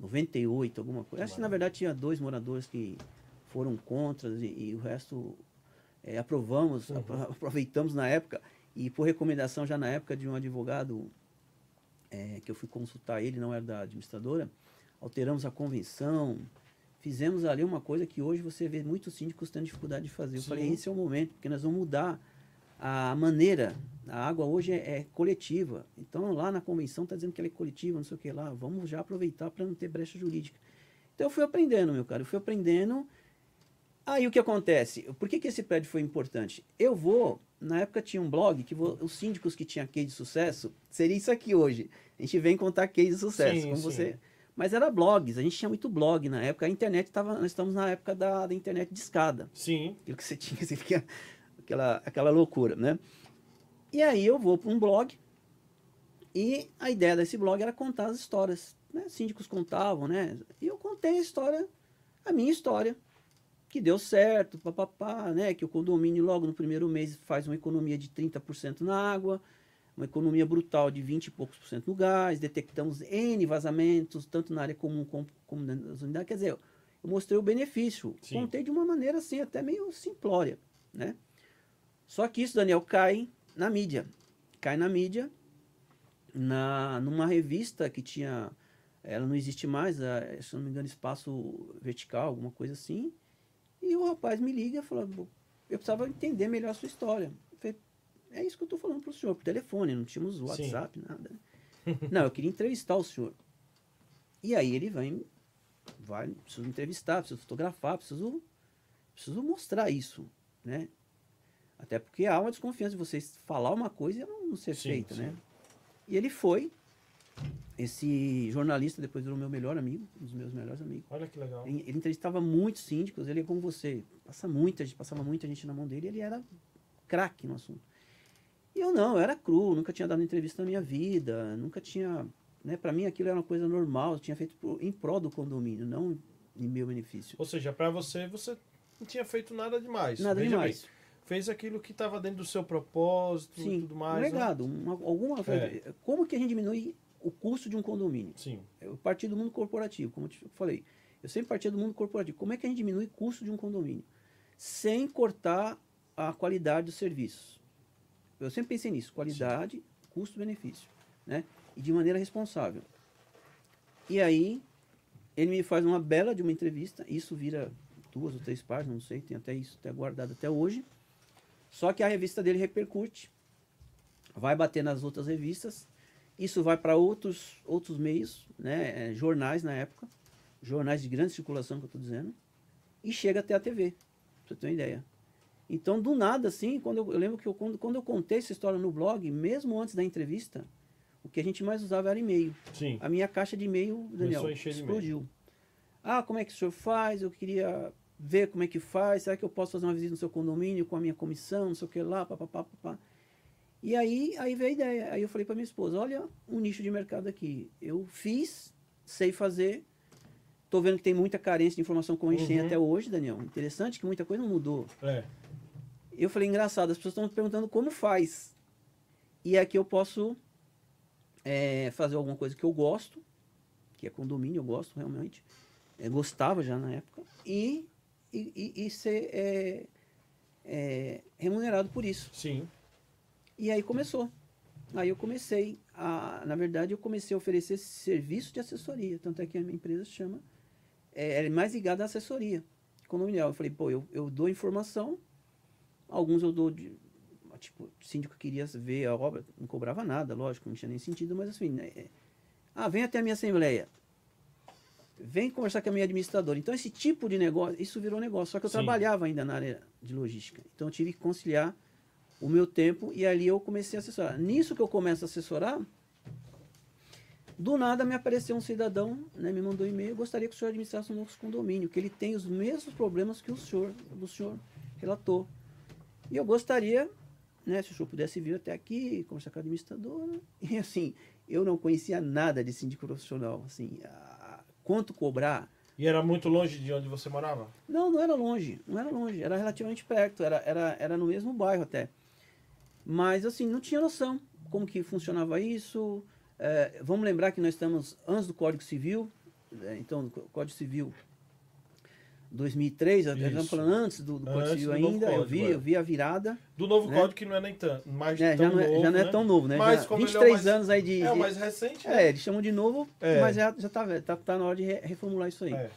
98%, alguma coisa. Acho que, na verdade, tinha dois moradores que foram contra e, e o resto é, aprovamos, uhum. aproveitamos na época. E por recomendação já na época de um advogado é, que eu fui consultar ele, não era da administradora, alteramos a convenção, fizemos ali uma coisa que hoje você vê muitos síndicos tendo dificuldade de fazer. Eu Sim. falei, esse é o momento, porque nós vamos mudar a maneira. A água hoje é, é coletiva. Então lá na convenção está dizendo que ela é coletiva, não sei o que lá. Vamos já aproveitar para não ter brecha jurídica. Então eu fui aprendendo, meu cara. Eu fui aprendendo. Aí o que acontece? Por que, que esse prédio foi importante? Eu vou. Na época tinha um blog que vou, os síndicos que tinham case de sucesso seria isso aqui hoje. A gente vem contar case de sucesso. Sim, como sim. você mas era blogs, a gente tinha muito blog na época. A internet estava. Nós estamos na época da, da internet de escada. Sim. Aquilo que você tinha, você fica, aquela, aquela loucura, né? E aí eu vou para um blog e a ideia desse blog era contar as histórias. Né? Síndicos contavam, né? E eu contei a história, a minha história, que deu certo, papapá, né? Que o condomínio logo no primeiro mês faz uma economia de 30% na água uma economia brutal de 20 e poucos por cento no gás, detectamos N vazamentos, tanto na área comum como, como nas unidades. Quer dizer, eu mostrei o benefício. Sim. Contei de uma maneira assim, até meio simplória, né? Só que isso, Daniel, cai na mídia. Cai na mídia, na, numa revista que tinha. Ela não existe mais, se não me engano, espaço vertical, alguma coisa assim. E o rapaz me liga e fala: eu precisava entender melhor a sua história. É isso que eu estou falando para o senhor, por telefone, não tínhamos WhatsApp, Sim. nada. Não, eu queria entrevistar o senhor. E aí ele vem, vai, preciso entrevistar, preciso fotografar, preciso, preciso mostrar isso, né? Até porque há uma desconfiança de vocês falar uma coisa e não, não ser sim, feita, sim. né? E ele foi, esse jornalista depois virou meu melhor amigo, um dos meus melhores amigos. Olha que legal. Ele, ele entrevistava muitos síndicos, ele é como você, passa muita gente, passava muita gente na mão dele, ele era craque no assunto. E eu não, eu era cru, nunca tinha dado entrevista na minha vida, nunca tinha. Né, para mim aquilo era uma coisa normal, eu tinha feito em prol do condomínio, não em meu benefício. Ou seja, para você, você não tinha feito nada demais. Nada Veja demais. Bem, fez aquilo que estava dentro do seu propósito Sim, e tudo mais. Um né? legado, né? uma, alguma é. Como que a gente diminui o custo de um condomínio? Sim. Eu parti do mundo corporativo, como eu te falei. Eu sempre parti do mundo corporativo. Como é que a gente diminui o custo de um condomínio? Sem cortar a qualidade dos serviços. Eu sempre pensei nisso, qualidade, custo-benefício, né? E de maneira responsável. E aí, ele me faz uma bela de uma entrevista, isso vira duas ou três páginas, não sei, tem até isso até guardado até hoje. Só que a revista dele repercute, vai bater nas outras revistas, isso vai para outros, outros meios, né, é, jornais na época, jornais de grande circulação que eu estou dizendo, e chega até a TV, pra você ter uma ideia. Então, do nada, assim, quando eu, eu lembro que eu, quando, quando eu contei essa história no blog, mesmo antes da entrevista, o que a gente mais usava era e-mail. Sim. A minha caixa de e-mail, Daniel, explodiu. Ah, como é que o senhor faz? Eu queria ver como é que faz. Será que eu posso fazer uma visita no seu condomínio com a minha comissão, não sei o que lá, papapá, papá. E aí, aí veio a ideia. Aí eu falei para minha esposa, olha um nicho de mercado aqui. Eu fiz, sei fazer, Tô vendo que tem muita carência de informação como a gente uhum. tem até hoje, Daniel. Interessante que muita coisa não mudou. É. Eu falei, engraçado, as pessoas estão me perguntando como faz. E aqui eu posso é, fazer alguma coisa que eu gosto, que é condomínio, eu gosto realmente. Eu gostava já na época. E, e, e, ser é, é, remunerado por isso. Sim. E aí começou. Aí eu comecei a, na verdade, eu comecei a oferecer serviço de assessoria. Tanto é que a minha empresa chama, é, é mais ligada à assessoria condominial. Eu falei, pô, eu, eu dou informação Alguns eu dou de. Tipo, o síndico queria ver a obra, não cobrava nada, lógico, não tinha nem sentido, mas assim. Né, é, ah, vem até a minha assembleia. Vem conversar com a minha administradora. Então, esse tipo de negócio, isso virou negócio. Só que eu Sim. trabalhava ainda na área de logística. Então, eu tive que conciliar o meu tempo e ali eu comecei a assessorar. Nisso que eu começo a assessorar, do nada me apareceu um cidadão, né, me mandou um e-mail, gostaria que o senhor administrasse um novo condomínio, que ele tem os mesmos problemas que o senhor, o senhor relatou. E eu gostaria, né, se o senhor pudesse vir até aqui, conversar com a administradora. E assim, eu não conhecia nada de síndico profissional. Assim, a, quanto cobrar, E era muito longe de onde você morava? Não, não era longe, não era longe, era relativamente perto, era, era, era no mesmo bairro até. Mas assim, não tinha noção como que funcionava isso. É, vamos lembrar que nós estamos antes do Código Civil, é, então, o Código Civil 2003, estamos falando antes do, do Código antes do ainda, código, eu, vi, é. eu vi a virada. Do novo né? código que não é nem tanto, mais é, já, não é, novo, já não é né? tão novo, né? Mas já, 23 é mais, anos aí de... É, o mais recente. É, eles chamam de novo, é. mas já, já tá, tá, tá na hora de reformular isso aí. É.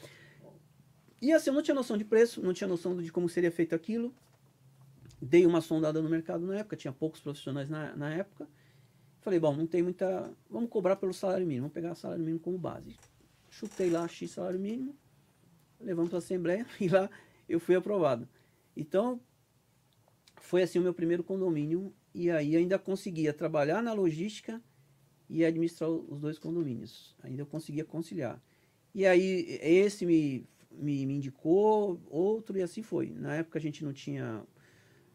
E assim, eu não tinha noção de preço, não tinha noção de como seria feito aquilo. Dei uma sondada no mercado na época, tinha poucos profissionais na, na época. Falei, bom, não tem muita... Vamos cobrar pelo salário mínimo, vamos pegar o salário mínimo como base. Chutei lá X salário mínimo, levamos para a Assembleia e lá eu fui aprovado. Então, foi assim o meu primeiro condomínio e aí ainda conseguia trabalhar na logística e administrar os dois condomínios. Ainda eu conseguia conciliar. E aí esse me, me, me indicou, outro e assim foi. Na época a gente não tinha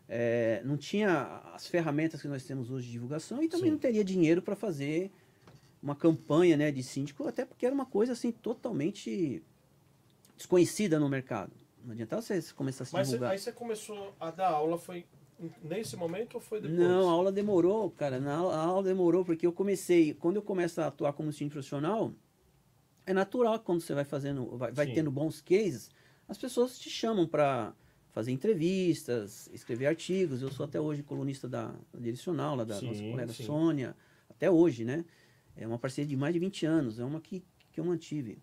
é, não tinha as ferramentas que nós temos hoje de divulgação e também Sim. não teria dinheiro para fazer uma campanha né, de síndico, até porque era uma coisa assim totalmente desconhecida no mercado. Não adiantava você começar a se Mas divulgar. Cê, aí você começou a dar aula, foi nesse momento ou foi depois? Não, a aula demorou, cara. Na aula, a aula demorou porque eu comecei, quando eu começo a atuar como síndico profissional, é natural quando você vai fazendo, vai, vai tendo bons cases, as pessoas te chamam para fazer entrevistas, escrever artigos. Eu sou até hoje colunista da, da direcional, lá da sim, nossa colega sim. Sônia, até hoje, né? É uma parceria de mais de 20 anos, é uma que, que eu mantive.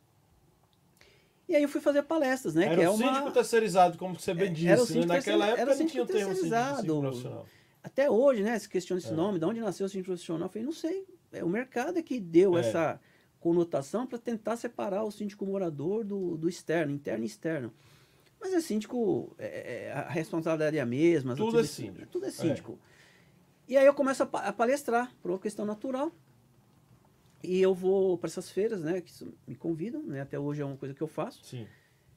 E aí eu fui fazer palestras, né? Era que é o uma... síndico terceirizado, como você bem disse. Era o né? Naquela época era não tinha o termo síndico profissional. Até hoje, né? Se questiona esse é. nome, de onde nasceu o síndico profissional, eu falei, não sei. É o mercado é que deu é. essa conotação para tentar separar o síndico morador do, do externo, interno e externo. Mas é síndico, é, é, a responsabilidade é a mesma. Tudo é síndico. Tudo é síndico. É. E aí eu começo a, a palestrar por uma questão natural. E eu vou para essas feiras, né, que me convidam, né, até hoje é uma coisa que eu faço. Sim.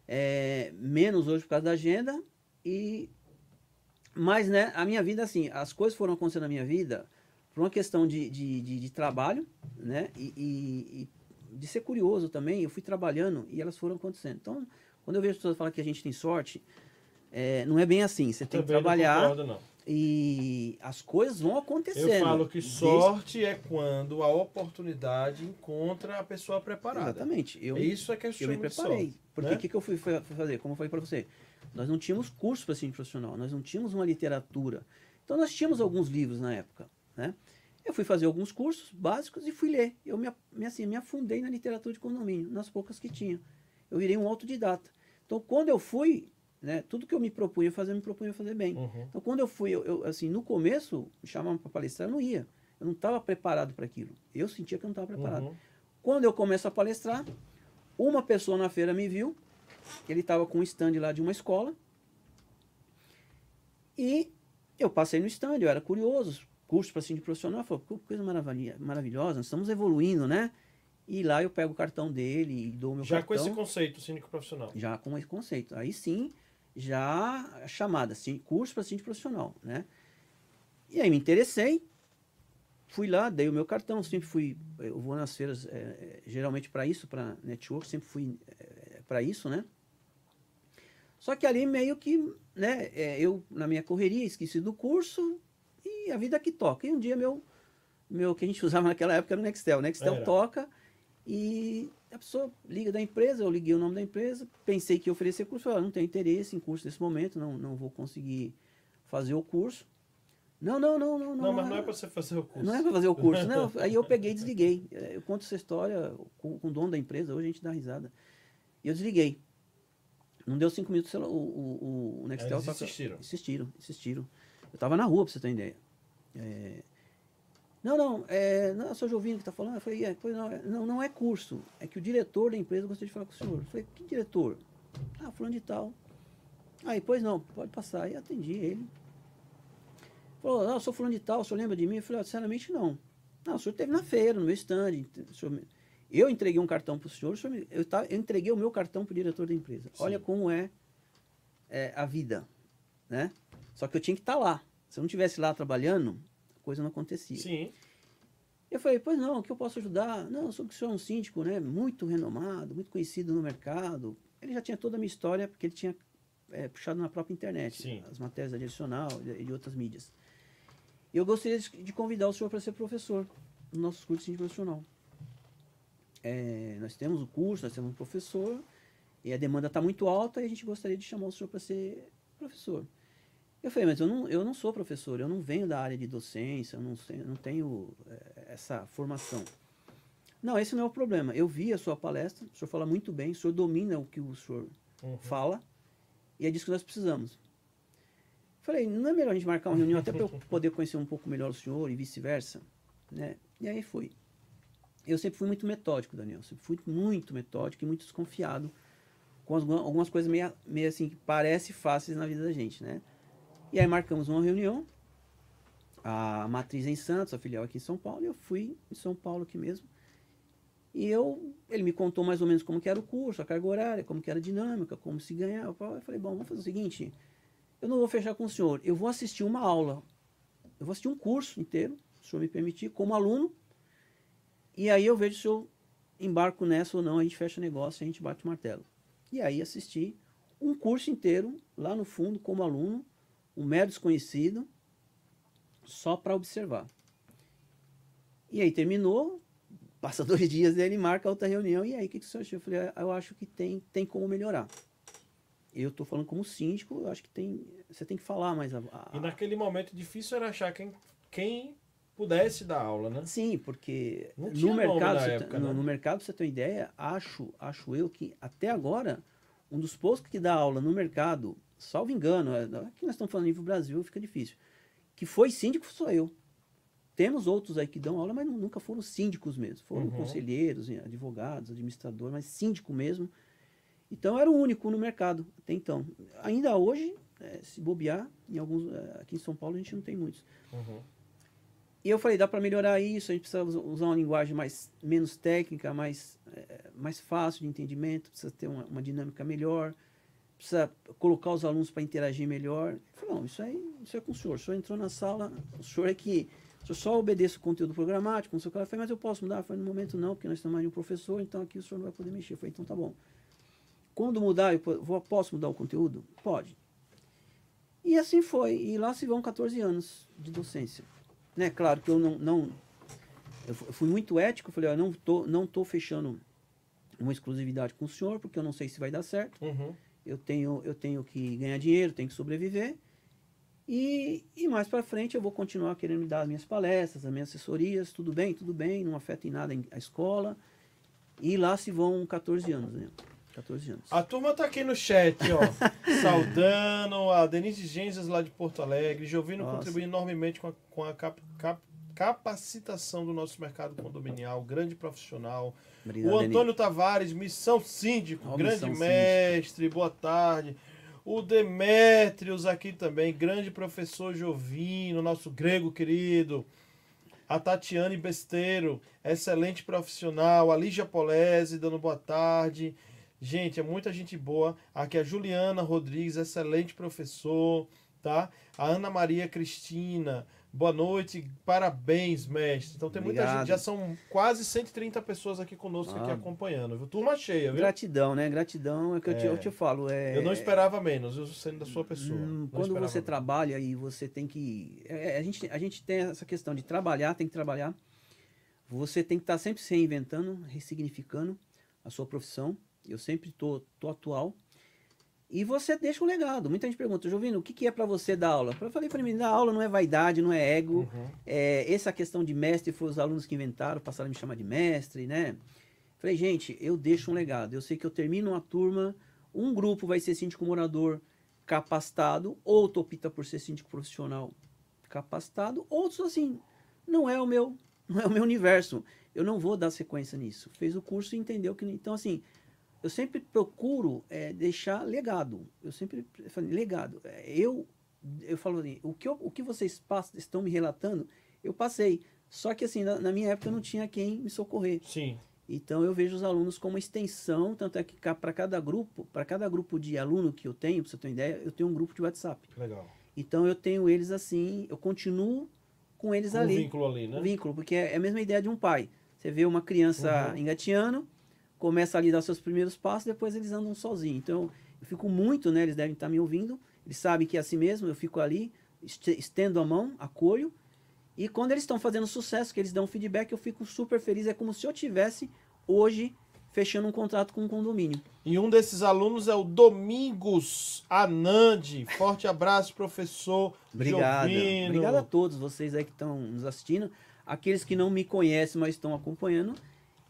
É, menos hoje por causa da agenda e mas né, a minha vida assim, as coisas foram acontecendo na minha vida por uma questão de, de, de, de trabalho, né, e, e, e, de ser curioso também. Eu fui trabalhando e elas foram acontecendo. Então, quando eu vejo pessoas falar que a gente tem sorte, é, não é bem assim. Você tem que trabalhar. Não concordo, não e as coisas vão acontecendo. Eu falo que sorte Desde... é quando a oportunidade encontra a pessoa preparada. Exatamente. Eu, Isso é que eu, eu me preparei. Sorte, Porque o né? que, que eu fui fazer? Como eu falei para você, nós não tínhamos curso para ciência profissional, nós não tínhamos uma literatura. Então nós tínhamos alguns livros na época, né? Eu fui fazer alguns cursos básicos e fui ler. Eu me, assim, me afundei na literatura de condomínio, nas poucas que tinha. Eu virei um autodidata. Então, quando eu fui né? Tudo que eu me propunha fazer, eu me propunha fazer bem. Uhum. Então, quando eu fui, eu, eu, assim, no começo, me chamavam para palestrar, eu não ia. Eu não estava preparado para aquilo. Eu sentia que eu não estava preparado. Uhum. Quando eu começo a palestrar, uma pessoa na feira me viu, ele estava com um stand lá de uma escola, e eu passei no stand, eu era curioso, curso para de profissional, falei, coisa maravilhosa, nós estamos evoluindo, né? E lá eu pego o cartão dele e dou o meu já cartão. Já com esse conceito, síndico profissional? Já com esse conceito. Aí sim, já chamada, assim, curso para síndico profissional, né? E aí me interessei, fui lá, dei o meu cartão, sempre fui, eu vou nas feiras é, geralmente para isso, para network, sempre fui é, para isso, né? Só que ali meio que, né, é, eu na minha correria esqueci do curso e a vida que toca. E um dia meu, meu que a gente usava naquela época era o Nextel, o Nextel era. toca e a pessoa liga da empresa, eu liguei o nome da empresa, pensei que ia oferecer curso, falei, não tenho interesse em curso nesse momento, não, não vou conseguir fazer o curso. Não, não, não, não. Não, não mas não é para você fazer o curso. Não é para fazer o curso. não, aí eu peguei e desliguei. É, eu conto essa história com, com o dono da empresa, hoje a gente dá risada. E eu desliguei. Não deu cinco minutos, o, o, o Nextel... Eles insistiram. Insistiram, insistiram. Eu estava na rua, para você ter ideia. É, não, não, é, não, é o Jovino que está falando. Eu falei, é, pois não, é, não, não é curso. É que o diretor da empresa gostaria de falar com o senhor. Eu falei, que diretor? Ah, fulano de tal. Aí, pois não, pode passar. Aí atendi ele. Falou, não, eu sou fulano de tal, o senhor lembra de mim? Eu falei, ah, sinceramente não. Não, o senhor esteve na feira, no meu stand. Senhor, eu entreguei um cartão para o senhor, senhor eu, tá, eu, entreguei o meu cartão para o diretor da empresa. Sim. Olha como é, é, a vida, né? Só que eu tinha que estar tá lá. Se eu não estivesse lá trabalhando, coisa não acontecia. Sim. Eu falei, pois não, o que eu posso ajudar? Não, eu sou que o senhor é um síndico, né? Muito renomado, muito conhecido no mercado. Ele já tinha toda a minha história, porque ele tinha é, puxado na própria internet, Sim. as matérias da Direcional e de outras mídias. Eu gostaria de convidar o senhor para ser professor no nosso curso de síndico profissional. É, nós temos o curso, nós temos um professor, e a demanda está muito alta e a gente gostaria de chamar o senhor para ser professor. Eu falei, mas eu não, eu não sou professor, eu não venho da área de docência, eu não, eu não tenho eh, essa formação. Não, esse não é o problema. Eu vi a sua palestra, o senhor fala muito bem, o senhor domina o que o senhor Uhum. fala, e é disso que nós precisamos. Falei, não é melhor a gente marcar uma reunião até para eu poder conhecer um pouco melhor o senhor e vice-versa? Né? E aí fui. Eu sempre fui muito metódico, Daniel, sempre fui muito metódico e muito desconfiado com as- algumas coisas meio, meio assim que parecem fáceis na vida da gente, né? E aí marcamos uma reunião, a matriz em Santos, a filial aqui em São Paulo, e eu fui em São Paulo aqui mesmo. E eu, ele me contou mais ou menos como que era o curso, a carga horária, como que era a dinâmica, como se ganhava. Eu falei, bom, vamos fazer o seguinte, eu não vou fechar com o senhor, eu vou assistir uma aula, eu vou assistir um curso inteiro, se o senhor me permitir, como aluno, e aí eu vejo se eu embarco nessa ou não, a gente fecha negócio, a gente bate o martelo. E aí assisti um curso inteiro, lá no fundo, como aluno, um mero desconhecido, só para observar. E aí terminou, passa dois dias, ele marca outra reunião, e aí o que, que o senhor achou? Eu falei, "Ah, eu acho que tem, tem como melhorar. Eu estou falando como síndico, eu acho que tem, você tem que falar mais a, a- E naquele momento difícil era achar quem, quem pudesse dar aula, né? Sim, porque tinha no mercado, você época, no, né? no mercado, você ter uma ideia, acho, acho eu que até agora, um dos poucos que dá aula no mercado, salvo engano, é, aqui nós estamos falando nível Brasil, fica difícil, que foi síndico sou eu. Temos outros aí que dão aula, mas nu- nunca foram síndicos mesmo. Foram Uhum. conselheiros, advogados, administrador, mas síndico mesmo. Então eu era o único no mercado até então. Ainda hoje, eh, se bobear, em alguns, eh, aqui em São Paulo a gente não tem muitos. Uhum. E eu falei, dá para melhorar isso, a gente precisa us- usar uma linguagem mais, menos técnica, mais, eh, mais fácil de entendimento, precisa ter uma, uma dinâmica melhor, precisa colocar os alunos para interagir melhor. Falei, não, isso aí isso é com o senhor. O senhor entrou na sala, o senhor é que. O senhor só obedece o conteúdo programático, não sei o que. Eu falei, mas eu posso mudar? Eu falei, no momento não, porque nós temos mais de um professor, então aqui o senhor não vai poder mexer. Eu falei, então tá bom. Quando mudar, eu posso mudar o conteúdo? Pode. E assim foi. E lá se vão 14 anos de docência. Né? Claro que eu não. não eu fu- eu fui muito ético, falei, ó, não tô, não tô fechando uma exclusividade com o senhor, porque eu não sei se vai dar certo. Uhum. Eu tenho, eu tenho que ganhar dinheiro, tenho que sobreviver. E, e mais para frente eu vou continuar querendo dar as minhas palestras, as minhas assessorias, tudo bem, tudo bem, não afeta em nada a escola. E lá se vão 14 anos, né? 14 anos. A turma tá aqui no chat, ó. Saudando, a Denise Genzes lá de Porto Alegre. Jovino Nossa. contribui enormemente com a, com a cap- cap- capacitação do nosso mercado condominial, grande profissional. Obrigado, o. Antônio Tavares, Missão Síndico, Ó, grande Missão mestre, boa tarde. O Demétrios aqui também, grande professor Jovino, nosso grego querido. A Tatiane Besteiro, excelente profissional. A Lígia Polese, dando boa tarde. Gente, é muita gente boa. Aqui a Juliana Rodrigues, excelente professor, tá? A Ana Maria Cristina, boa noite, parabéns, mestre. Então tem muita Obrigado. gente, já são quase 130 pessoas aqui conosco, aqui Ah. acompanhando. Viu? Turma cheia, viu? Gratidão, né? Gratidão é que eu, te, É. eu te falo. É, Eu não esperava menos, eu sendo da sua pessoa. Hum, quando você menos. trabalha e você tem que. é, a, gente, a gente tem essa questão de trabalhar, tem que trabalhar. Você tem que estar sempre se reinventando, ressignificando a sua profissão. Eu sempre tô, tô atual. E você deixa um legado. Muita gente pergunta, Jovino, o que, que é para você dar aula? Eu falei para mim, dar aula não é vaidade, não é ego. Uhum. É, essa questão de mestre foi os alunos que inventaram, passaram a me chamar de mestre, né? Falei, gente, eu deixo um legado. Eu sei que eu termino uma turma, um grupo vai ser síndico morador capacitado, outro opta por ser síndico profissional capacitado, outros assim, não é o meu, não é o meu universo. Eu não vou dar sequência nisso. Fez o curso e entendeu que então assim, eu sempre procuro é, deixar legado. Eu sempre falei, legado. É, Eu eu falo assim, o que, eu- o que vocês passam, estão me relatando, eu passei. Só que assim, na, na minha época não tinha quem me socorrer. Sim. Então eu vejo os alunos como uma extensão, tanto é que para cada grupo, para cada grupo de aluno que eu tenho, para você ter uma ideia, eu tenho um grupo de WhatsApp. Legal. Então eu tenho eles assim, eu continuo com eles o ali. vínculo ali, né? O vínculo, porque é a mesma ideia de um pai. Você vê uma criança Uhum. engateando, começa ali a dar seus primeiros passos, depois eles andam sozinhos. Então, eu fico muito, né? Eles devem estar me ouvindo, eles sabem que é assim mesmo, eu fico ali, este- estendo a mão, acolho. E quando eles estão fazendo sucesso, que eles dão feedback, eu fico super feliz. É como se eu tivesse hoje fechando um contrato com um condomínio. E um desses alunos é o Domingos Anandi. Forte abraço, professor. Obrigado. Giovino. Obrigado a todos vocês aí que estão nos assistindo. Aqueles que não me conhecem, mas estão acompanhando.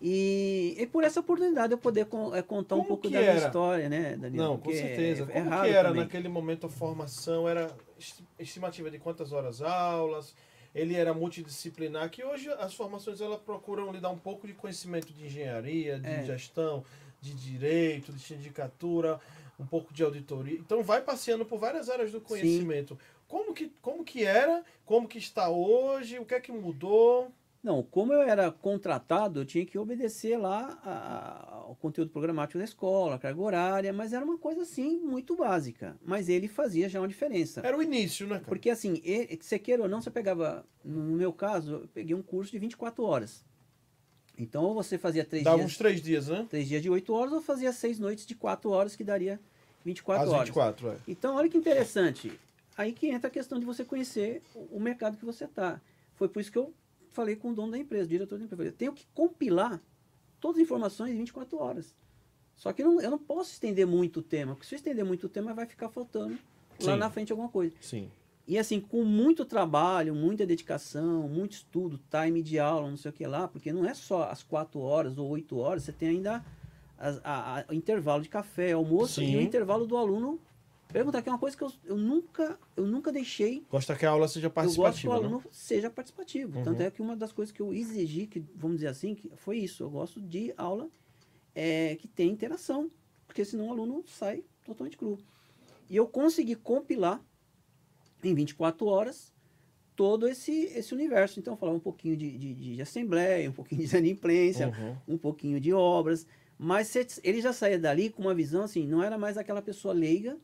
E, e por essa oportunidade eu poder con- eh, contar um Como pouco que da minha era? história, né, Daniel? Não, com Porque certeza. É, é Como que era também. naquele momento a formação? Era esti- estimativa de quantas horas aulas? Ele era multidisciplinar, que hoje as formações elas procuram lhe dar um pouco de conhecimento de engenharia, de É. gestão, de direito, de sindicatura, um pouco de auditoria. Então vai passeando por várias áreas do conhecimento. Como que, como que era? Como que está hoje? O que é que mudou? Não, como eu era contratado, eu tinha que obedecer lá a- ao conteúdo programático da escola, a carga horária, mas era uma coisa assim muito básica. Mas ele fazia já uma diferença. Era o início, né, cara? Porque assim, ele, você queira ou não, você pegava, no meu caso, eu peguei um curso de 24 horas. Então, ou você fazia três Dava dias, uns três dias, né? três dias de 8 horas, ou fazia seis noites de 4 horas, que daria 24 Às horas. 24, é. Então, olha que interessante. Aí que entra a questão de você conhecer o o mercado que você está. Foi por isso que eu falei com o dono da empresa, o diretor da empresa. Eu falei, tenho que compilar todas as informações em 24 horas. Só que eu não, eu não posso estender muito o tema, porque se eu estender muito o tema, vai ficar faltando lá Sim. na frente alguma coisa. Sim. E assim, com muito trabalho, muita dedicação, muito estudo, time de aula, não sei o que lá, porque não é só as quatro horas ou oito horas, você tem ainda o intervalo de café, almoço Sim. e o intervalo do aluno perguntar, que é uma coisa que eu, eu nunca, eu nunca deixei. Gosta que a aula seja Eu gosto que o participativa, aluno seja participativo. Uhum. Tanto é que uma das coisas que eu exigi, que, vamos dizer assim, que foi isso. Eu gosto de aula é, que tem interação, porque senão o aluno sai totalmente cru. E eu consegui compilar em 24 horas todo esse, esse universo. Então, eu falava um pouquinho de, de, de assembleia, um pouquinho de inadimplência, Uhum. um pouquinho de obras, mas ele já saía dali com uma visão assim, não era mais aquela pessoa leiga,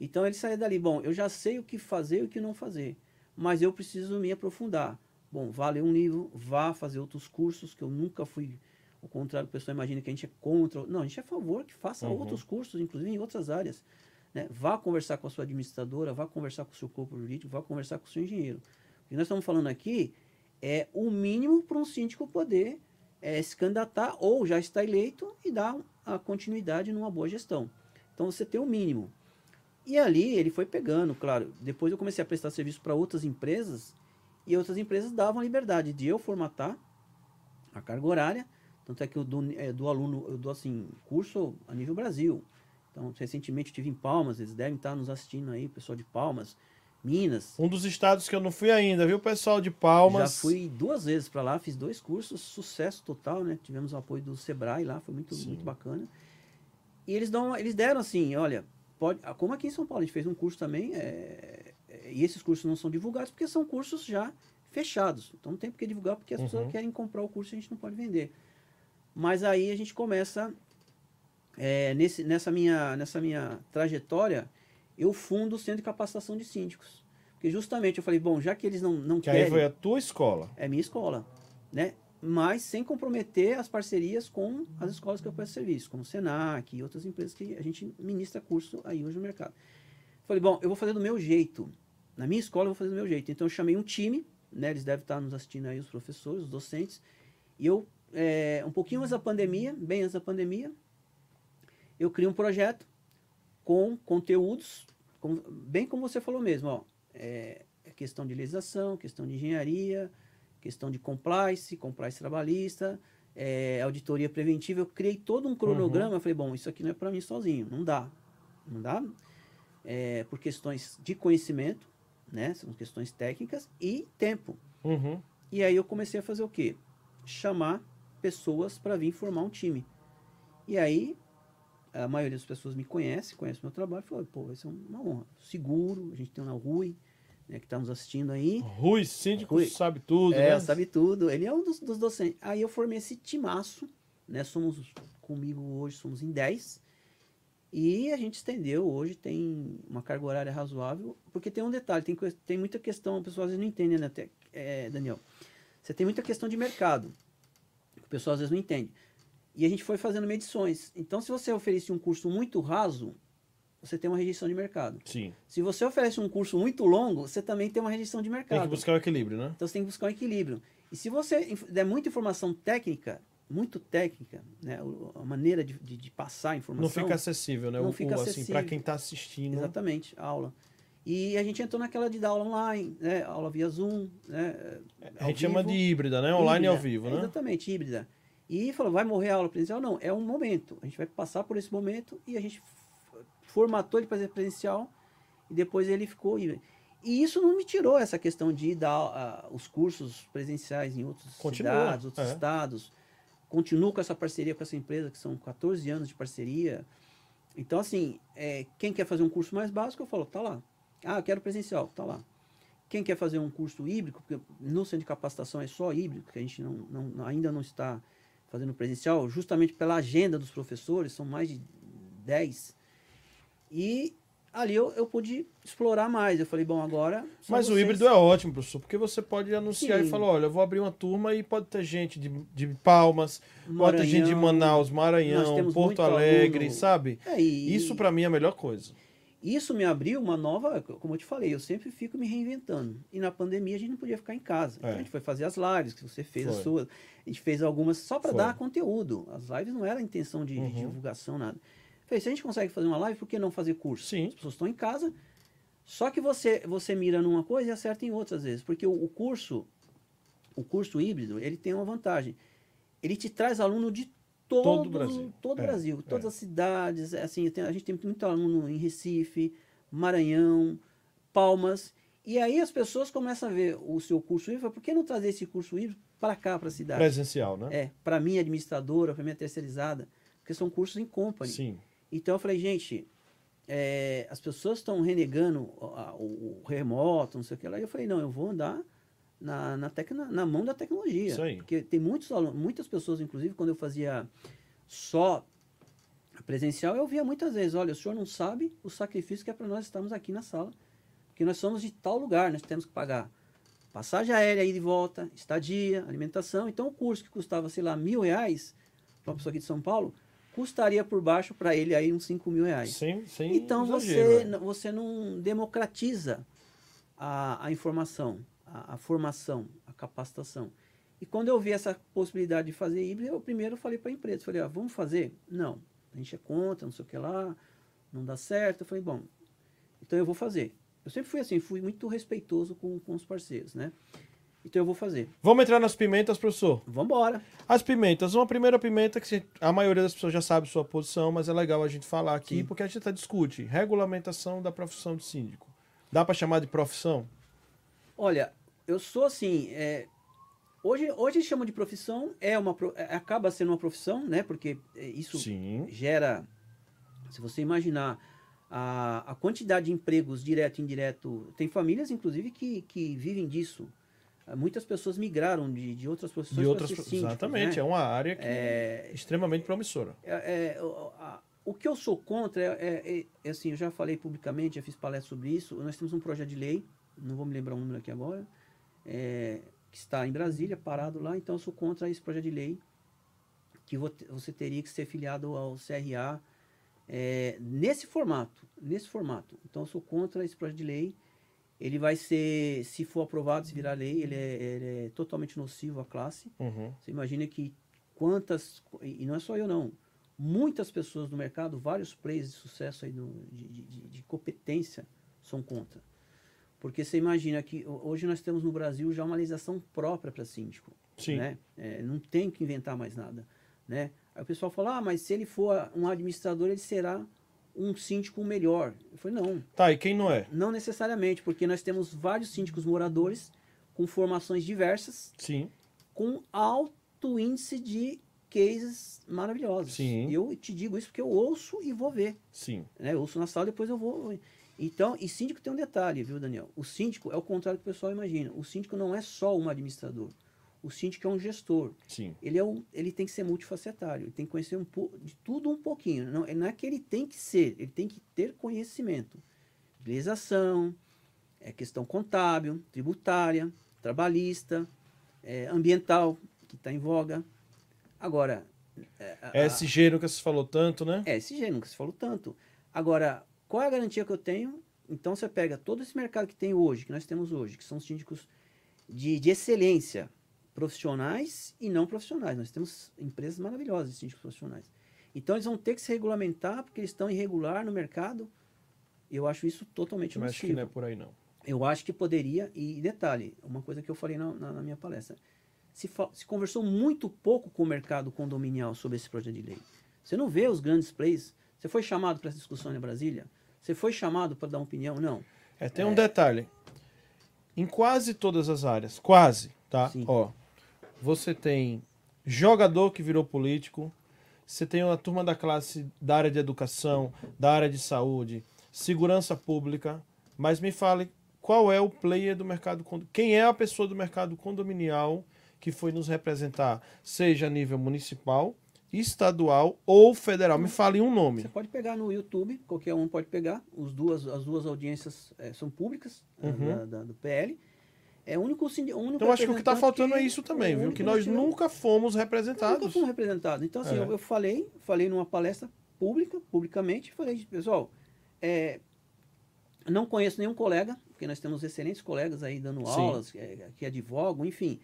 então ele saía dali, bom, eu já sei o que fazer e o que não fazer, mas eu preciso me aprofundar. Bom, vá ler um livro, vá fazer outros cursos, que eu nunca fui, ao contrário, o pessoal imagina que a gente é contra, não, a gente é a favor que faça Uhum. outros cursos, inclusive em outras áreas. Né? Vá conversar com a sua administradora, vá conversar com o seu corpo jurídico, vá conversar com o seu engenheiro. O que nós estamos falando aqui é o mínimo para um síndico poder é, se candidatar ou já está eleito e dar a continuidade numa boa gestão. Então você tem o mínimo. E ali ele foi pegando, claro. Depois eu comecei a prestar serviço para outras empresas e outras empresas davam a liberdade de eu formatar a carga horária. Tanto é que eu dou, é, do aluno, eu dou assim, curso a nível Brasil. Então, recentemente eu estive em Palmas, eles devem estar nos assistindo aí, pessoal de Palmas, Minas. Um dos estados que eu não fui ainda, viu, pessoal de Palmas? Já fui duas vezes para lá, fiz dois cursos, sucesso total, né? Tivemos o apoio do Sebrae lá, foi muito, Sim. muito bacana. E eles, dão, eles deram assim, olha, pode, como aqui em São Paulo a gente fez um curso também, é, é, e esses cursos não são divulgados porque são cursos já fechados. Então não tem por que divulgar porque as Uhum. pessoas querem comprar o curso e a gente não pode vender. Mas aí a gente começa, é, nesse, nessa, minha, nessa minha trajetória, eu fundo o Centro de Capacitação de Síndicos. Porque justamente eu falei, bom, já que eles não, não Que querem aí foi a tua escola. é minha escola, né? Mas sem comprometer as parcerias com as escolas que eu presto serviço, como o Senac e outras empresas que a gente ministra curso aí hoje no mercado. Falei, bom, eu vou fazer do meu jeito. Na minha escola eu vou fazer do meu jeito. Então eu chamei um time, né? Eles devem estar nos assistindo aí, os professores, os docentes. E eu, é, um pouquinho antes da pandemia, bem antes da pandemia, eu criei um projeto com conteúdos, com- bem como você falou mesmo, ó. É, é questão de legislação, questão de engenharia, questão de compliance, compliance trabalhista, é, auditoria preventiva. Eu criei todo um cronograma. Eu falei, bom, isso aqui não é para mim sozinho, não dá. Não dá é, por questões de conhecimento, né? São questões técnicas e tempo. Uhum. E aí eu comecei a fazer o quê? Chamar pessoas para vir formar um time. E aí a maioria das pessoas me conhece, conhece meu trabalho, falou, pô, vai ser uma honra. Seguro, a gente tem o Rui, né, que está nos assistindo aí. Rui, síndico, Rui. sabe tudo, É, né? sabe tudo. Ele é um dos, dos docentes. Aí eu formei esse timaço, né? Somos, comigo hoje, somos em 10. E a gente estendeu, hoje tem uma carga horária razoável, porque tem um detalhe, tem, tem muita questão, o pessoal às vezes não entende, né, até, é, Daniel? Você tem muita questão de mercado, o pessoal às vezes não entende. E a gente foi fazendo medições. Então, se você oferece um curso muito raso, você tem uma rejeição de mercado. Sim. Se você oferece um curso muito longo, você também tem uma rejeição de mercado. Tem que buscar o equilíbrio, né? Então você tem que buscar um equilíbrio. E se você der muita informação técnica, muito técnica, né, a maneira de, de, de passar a informação. Não fica acessível, né? Não o, fica assim, acessível. para quem tá assistindo. Exatamente, a aula. E a gente entrou naquela de dar aula online, né, aula via Zoom, né, A ao gente chama de híbrida, né? Online e ao Híbrida. vivo, É, né? Exatamente, híbrida. E falou, vai morrer a aula presencial? Não, é um momento. A gente vai passar por esse momento e a gente formatou ele para ser presencial e depois ele ficou. E isso não me tirou essa questão de dar ah, os cursos presenciais em outras Continua, cidades, outros é. estados. Continuo com essa parceria com essa empresa, que são 14 anos de parceria. Então, assim, é, quem quer fazer um curso mais básico, eu falo, tá lá. Ah, eu quero presencial, tá lá. Quem quer fazer um curso híbrido, porque no centro de capacitação é só híbrido, que a gente não, não- ainda não está fazendo presencial, justamente pela agenda dos professores, são mais de 10. E ali eu, eu pude explorar mais. Eu falei, bom, agora. Mas o vocês. híbrido é ótimo, professor, porque você pode anunciar e Sim. falar, olha, eu vou abrir uma turma e pode ter gente de, de Palmas, pode ter gente de Maranhão. Manaus, Maranhão, Porto Alegre, aluno- sabe? É, e- Isso pra mim é a melhor coisa. Isso me abriu uma nova, como eu te falei, eu sempre fico me reinventando. E na pandemia a gente não podia ficar em casa. Então É. a gente foi fazer as lives que você fez, as Foi. suas. A gente fez algumas só para dar conteúdo. As lives não era a intenção de, de Uhum. divulgação, nada. Falei, se a gente consegue fazer uma live, por que não fazer curso? Sim. As pessoas estão em casa. Só que você, você mira numa coisa e acerta em outra às vezes. Porque o, o curso, o curso híbrido, ele tem uma vantagem. Ele te traz aluno de todo, Todo o Brasil. Todo É, Brasil, todas é. as cidades. é Assim, tem- a gente tem muito aluno em Recife, Maranhão, Palmas. E aí as pessoas começam a ver o seu curso híbrido. e falam, Por que não trazer esse curso híbrido para cá, para a cidade? Presencial, né? É, para minha administradora, para minha terceirizada. Porque são cursos em company. Sim. Então eu falei, gente, é, as pessoas estão renegando a- o, o remoto, não sei o que lá. E eu falei, não, eu vou andar na, na, na mão da tecnologia. Isso aí. Porque tem muitos alunos, muitas pessoas, inclusive, quando eu fazia só presencial, eu via muitas vezes, olha, o senhor não sabe o sacrifício que é para nós estarmos aqui na sala. Porque nós somos de tal lugar, nós temos que pagar passagem aérea aí de volta, estadia, alimentação. Então o curso que custava, sei lá, mil reais para uma pessoa aqui de São Paulo, custaria por baixo para ele aí uns 5 mil reais. Sem, sem Então exagero, você, é. você não democratiza a, a informação, a, a formação, a capacitação. E quando eu vi essa possibilidade de fazer híbrido, eu primeiro falei para a empresa, falei, ó, vamos fazer? Não, a gente é contra, não sei o que lá, não dá certo. Eu falei, bom, então eu vou fazer. Eu sempre fui assim, fui muito respeitoso com, com os parceiros, né? Então eu vou fazer. Vamos entrar nas pimentas, professor? Vamos embora. As pimentas, uma primeira pimenta que a maioria das pessoas já sabe sua posição, mas é legal a gente falar aqui, Sim. porque a gente até discute regulamentação da profissão de síndico. Dá para chamar de profissão? Olha, eu sou assim. é, hoje, hoje chamam de profissão, é uma, é, acaba sendo uma profissão, né? Porque é, isso Sim. gera. Se você imaginar a, a quantidade de empregos direto e indireto, tem famílias, inclusive, que, que vivem disso. Muitas pessoas migraram de, de outras profissões De para outras, ser exatamente, né? é uma área que É, é extremamente promissora. é, é, o- a- o que eu sou contra é, é- é, assim, eu já falei publicamente, já fiz palestra sobre isso. Nós temos um projeto de lei, não vou me lembrar o número aqui agora, é, que está em Brasília, parado lá. Então eu sou contra esse projeto de lei que vo- você teria que ser filiado ao CRA é, nesse formato, nesse formato. Então eu sou contra esse projeto de lei. Ele vai ser, se for aprovado, se virar lei, ele é, ele é totalmente nocivo à classe. Uhum. Você imagina que quantas, e não é só eu não, muitas pessoas no mercado, vários players de sucesso aí no, de, de, de- competência são contra. Porque você imagina que ho- hoje nós temos no Brasil já uma legislação própria para síndico. Sim. Né? É, não tem que inventar mais nada. Né? Aí o pessoal fala, ah, mas se ele for um administrador, ele será um síndico melhor. Eu falei, não, Tá, e quem não é? não necessariamente, porque nós temos vários síndicos moradores com formações diversas, Sim. com alto índice de cases maravilhosos. Sim. Eu te digo isso porque eu ouço e vou ver. Sim. Né? Eu ouço na sala, depois eu vou. Então, e síndico tem um detalhe, viu, Daniel? O síndico é o contrário do que o pessoal imagina. O síndico não é só um administrador. O síndico é um gestor. Sim. Ele, é um, ele tem que ser multifacetário, ele tem que conhecer um po- de tudo um pouquinho. Não, não é que ele tem que ser, ele tem que ter conhecimento. Legislação, é questão contábil, tributária, trabalhista, é, ambiental, que está em voga. Agora, é, a- SG que você falou tanto, né? é, esse gênero que você falou tanto. Agora, qual é a garantia que eu tenho? Então você pega todo esse mercado que tem hoje, que nós temos hoje, que são síndicos de, de excelência, profissionais e não profissionais. Nós temos empresas maravilhosas de síndicos profissionais. Então eles vão ter que se regulamentar porque eles estão irregular no mercado. Eu acho isso totalmente Mas acho que nocivo. não é por aí, não. Eu acho que poderia, e detalhe, uma coisa que eu falei na, na- na minha palestra, se, se conversou muito pouco com o mercado condominial sobre esse projeto de lei. Você não vê os grandes plays. Você foi chamado para essa discussão em Brasília? Você foi chamado para dar uma opinião? Não. É, tem um detalhe. Em quase todas as áreas, quase, tá? Sim. Ó, você tem jogador que virou político, você tem uma turma da classe da área de educação, da área de saúde, segurança pública, mas me fale qual é o player do mercado quem é a pessoa do mercado condominial que foi nos representar, seja a nível municipal, estadual ou federal. Me fale um nome. Você pode pegar no YouTube, qualquer um pode pegar. Os duas, as duas audiências eh, são públicas eh, Uhum. da, da- do PL. É o único, o único Então acho que o que está faltando é isso também, é viu? Que nós nunca fomos Nunca representados. fomos representados. Então, assim, É. eu, eu falei, falei numa palestra pública, publicamente, falei, pessoal, é, não conheço nenhum colega, porque nós temos excelentes colegas aí dando Sim. aulas, é, que advogam, enfim.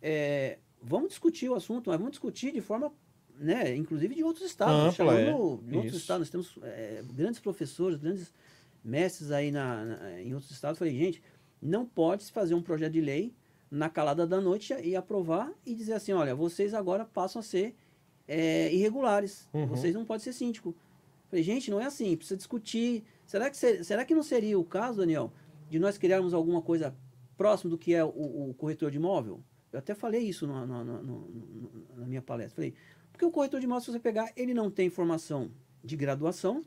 É, vamos discutir o assunto, mas vamos discutir de forma, né, inclusive de outros estados. Ampla, chamando é. de outros Isso. estados, nós temos é, grandes professores, grandes mestres aí na, na- em outros estados. Falei, gente, não pode se fazer um projeto de lei na calada da noite e aprovar e dizer assim, olha, vocês agora passam a ser é, irregulares, Uhum. vocês não podem ser síndico. Falei, gente, não é assim, precisa discutir. Será que, ser- será que não seria o caso, Daniel, de nós criarmos alguma coisa próximo do que é o, o corretor de imóvel? Eu até falei isso na- no- no- na minha palestra. Falei, porque o corretor de imóvel, se você pegar, ele não tem formação de graduação,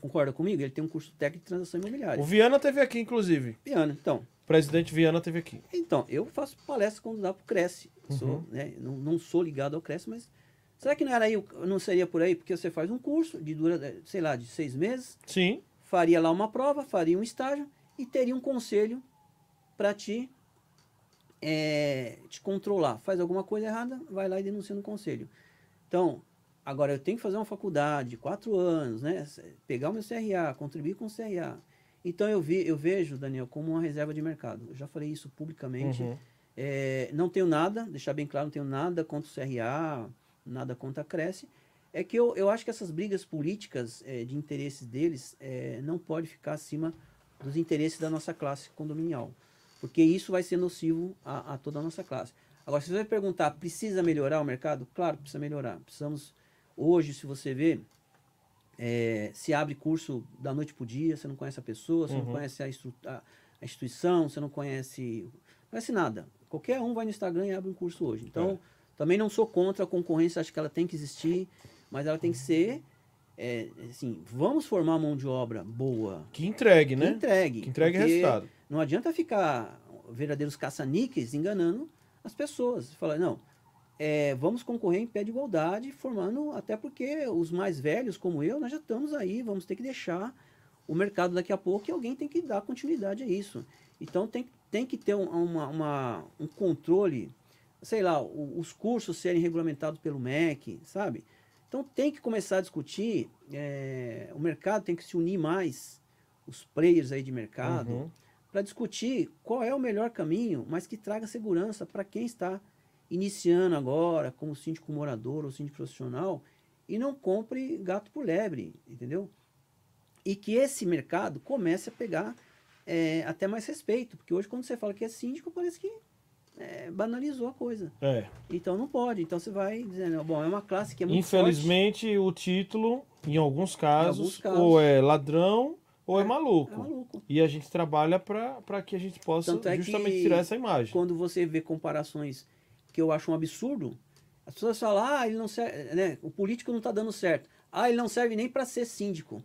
concorda comigo? Ele tem um curso técnico de transação imobiliária. O Viana teve aqui, inclusive. Piano, então. O presidente Viana teve aqui. Então, eu faço palestra quando dá pro Cresce. Sou, Uhum. né, não, não sou ligado ao Cresce, mas será que não era aí, o- não seria por aí? Porque você faz um curso de dura, sei lá, de seis meses, Sim. faria lá uma prova, faria um estágio e teria um conselho para te, eh, te controlar. Faz alguma coisa errada, vai lá e denuncia no conselho. Então, agora eu tenho que fazer uma faculdade de quatro anos, né? Pegar o meu CRA, contribuir com o CRA. Então eu, vi, eu vejo, Daniel, como uma reserva de mercado. Eu já falei isso publicamente. Uhum. É, não tenho nada, deixar bem claro, não tenho nada contra o CRA, nada contra a Cresce. É que eu, eu acho que essas brigas políticas é, de interesses deles é, não pode ficar acima dos interesses da nossa classe condominial. Porque isso vai ser nocivo a, a toda a nossa classe. Agora, se você vai perguntar, precisa melhorar o mercado? Claro, precisa melhorar. Precisamos, hoje, se você vê, é, se abre curso da noite para o dia, você não conhece a pessoa, você Uhum. não conhece a, a- a instituição, você não conhece, não conhece nada. Qualquer um vai no Instagram e abre um curso hoje. Então, É. também não sou contra a concorrência, acho que ela tem que existir, mas ela tem que ser, é, assim, vamos formar mão de obra boa, Que entregue, que né? entregue. Que entregue resultado. Não adianta ficar verdadeiros caça-níqueis enganando as pessoas. Falar, não, é, vamos concorrer em pé de igualdade, formando, até porque os mais velhos, como eu, nós já estamos aí, vamos ter que deixar o mercado daqui a pouco e alguém tem que dar continuidade a isso. Então tem, tem que ter um, uma, uma- um controle, sei lá, os cursos serem regulamentados pelo MEC, sabe? Então tem que começar a discutir, é, o mercado tem que se unir mais, os players aí de mercado, Uhum. para discutir qual é o melhor caminho, mas que traga segurança para quem está iniciando agora, como síndico morador ou síndico profissional, e não compre gato por lebre, entendeu? E que esse mercado comece a pegar é, até mais respeito, porque hoje quando você fala que é síndico, parece que é, banalizou a coisa. É. Então não pode. Então você vai dizendo, bom, é uma classe que é muito forte. Infelizmente, o título, em alguns casos, alguns casos. ou é ladrão ou é, É, maluco. É maluco. E a gente trabalha para que a gente possa é justamente tirar essa imagem. quando você vê comparações que eu acho um absurdo, as pessoas falam, ah, ele não serve, né? O político não está dando certo. Ah, ele não serve nem para ser síndico.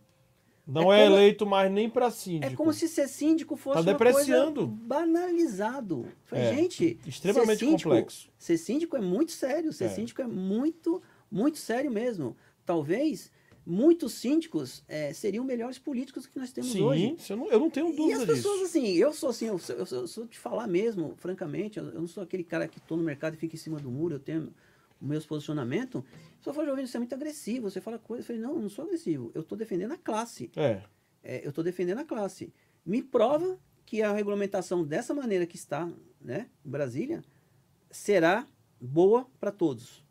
Não É é, como- eleito mais nem para síndico. É como se ser síndico fosse Tá uma depreciando. coisa banalizado. Falei, É, gente, Extremamente ser síndico, complexo. Ser síndico é muito sério. Ser É. síndico é muito, muito sério mesmo. Talvez muitos síndicos eh, seriam melhores políticos que nós temos Sim, hoje. isso eu não, eu não tenho E dúvida as pessoas, disso. assim, eu sou assim, eu sou, eu sou, eu sou de falar mesmo, francamente, eu, não sou aquele cara que tô no mercado e fica em cima do muro, eu tenho os meus posicionamentos. Só fala, Jovem, você é muito agressivo, você fala coisa. Eu falei, não, eu não sou agressivo, eu tô defendendo a classe. É, É, eu tô defendendo a classe. Me prova que a regulamentação dessa maneira que está, né, em Brasília, será boa para todos.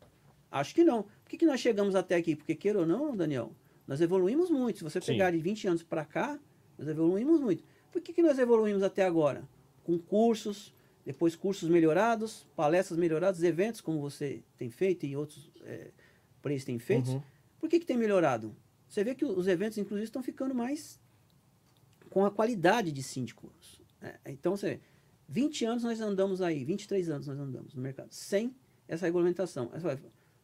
Acho que não. Por que, que nós chegamos até aqui? Porque, queira ou não, Daniel, nós evoluímos muito. Se você Sim. pegar de 20 anos para cá, nós evoluímos muito. Por que, que nós evoluímos até agora? Com cursos, depois cursos melhorados, palestras melhoradas, eventos como você tem feito e outros é, têm feito. uhum. Por que, que tem melhorado? Você vê que os eventos, inclusive, estão ficando mais com a qualidade de síndicos. né? Então, você vê, 20 anos nós andamos aí, 23 anos nós andamos no mercado, sem essa regulamentação. Vai,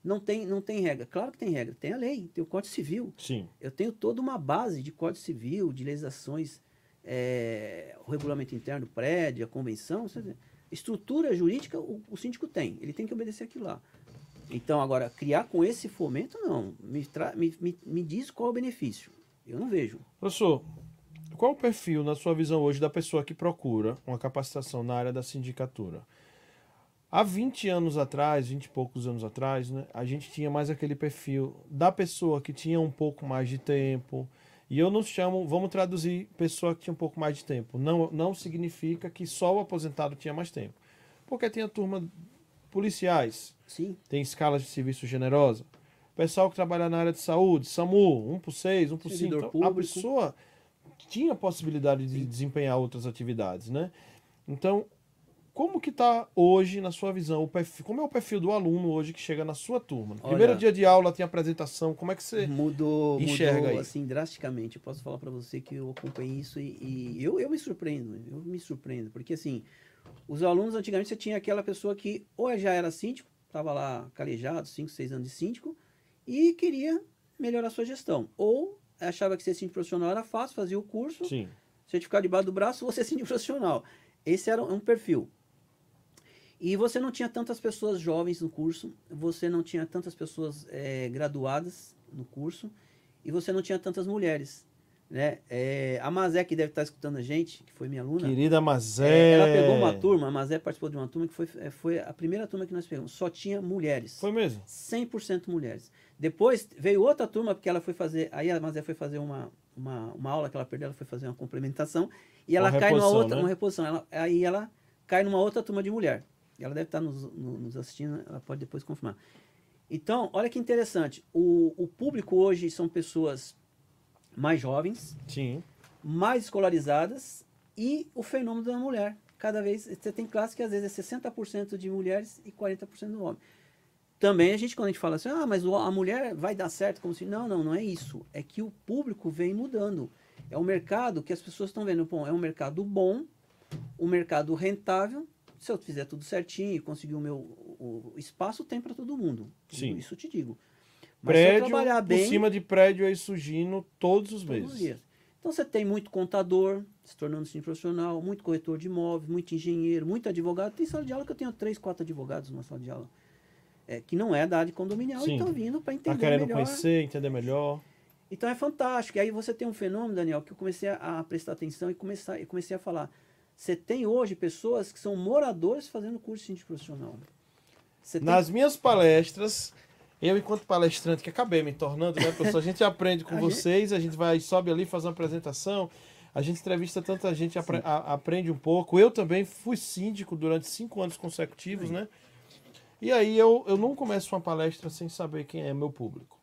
Não tem, não tem regra. Claro que tem regra. Tem a lei, tem o Código Civil. Sim. Eu tenho toda uma base de Código Civil, de legislações, é, o regulamento interno do prédio, a convenção. vê. Estrutura jurídica, o, o síndico tem. Ele tem que obedecer aquilo lá. Então, agora, criar com esse fomento, não. Me, me, me, me diz qual é o benefício. Eu não vejo. Professor, qual o perfil, na sua visão hoje, da pessoa que procura uma capacitação na área da sindicatura? Há 20 anos atrás, 20 e poucos anos atrás, né, a gente tinha mais aquele perfil da pessoa que tinha um pouco mais de tempo. E eu não chamo, vamos traduzir pessoa que tinha um pouco mais de tempo. Não, não significa que só o aposentado tinha mais tempo. Porque tem a turma policiais, Sim, tem escalas de serviço generosa. Pessoal que trabalha na área de saúde, SAMU, 1 por 6, 1 por 5. Servidor Então, a pessoa tinha possibilidade de desempenhar outras atividades, né? Então, como que está hoje, na sua visão, o perfil, como é o perfil do aluno hoje que chega na sua turma? No Olha- Primeiro dia de aula tem apresentação, como é que você... mudou, enxerga mudou assim drasticamente. Eu posso falar para você que eu acompanhei isso e, e eu, eu me surpreendo. Eu me surpreendo. Porque assim, os alunos antigamente você tinha aquela pessoa que ou já era síndico, estava lá calejado, 5, 6 anos de síndico, e queria melhorar a sua gestão. Ou achava que ser síndico profissional era fácil, fazia o curso, Sim, certificado debaixo do braço, você é síndico profissional. Esse era um perfil. E você não tinha tantas pessoas jovens no curso, você não tinha tantas pessoas eh, graduadas no curso, e você não tinha tantas mulheres. Né? Eh, a Mazé, que deve estar escutando a gente, que foi minha aluna, querida Mazé... ela pegou uma turma, a Mazé participou de uma turma que foi, foi a primeira turma que nós pegamos, só tinha mulheres. Foi mesmo? 100% mulheres. Depois veio outra turma, porque ela foi fazer. Aí a Mazé foi fazer uma, uma, uma aula que ela perdeu, ela foi fazer uma complementação. E ela Uma cai numa outra. né? Uma reposição. Ela, aí ela cai numa outra turma de mulher. Ela deve estar nos, no- nos assistindo, ela pode depois confirmar. Então, olha que interessante. O, o público hoje são pessoas mais jovens, Sim. mais escolarizadas e o fenômeno da mulher. Cada vez você tem classe que às vezes é 60% de mulheres e 40% do homem. Também a gente, quando a gente fala assim, ah, mas a mulher vai dar certo, como se. Não, não, não é isso. É que o público vem mudando. É um mercado que as pessoas estão vendo. Bom, é um mercado bom, um mercado rentável. Se eu fizer tudo certinho e conseguir o meu o, espaço, tem para todo mundo. Sim. Isso eu te digo. Mas se eu Prédio, trabalhar por bem, cima de prédio aí surgindo todos os Todos os meses. dias. Então você tem muito contador se tornando sim profissional, muito corretor de imóveis, muito engenheiro, muito advogado. Tem sala de aula que eu tenho três, quatro advogados numa sala de aula. É, que não é da área condominial Sim. e estão vindo para entender Tá querendo melhor. conhecer, entender melhor. Então é fantástico. E aí você tem um fenômeno, Daniel, que eu comecei a, prestar atenção e começar, eu comecei a falar. Você tem hoje pessoas que são moradores fazendo curso de síndico profissional. Tem Nas minhas palestras, eu, enquanto palestrante, que acabei me tornando, né, professor? A gente aprende com A gente- vocês, a gente vai, sobe ali, faz uma apresentação, a gente entrevista tanta gente, apre- a- aprende um pouco. Eu também fui síndico durante cinco anos consecutivos, né? E aí eu, eu não começo uma palestra sem saber quem é meu público.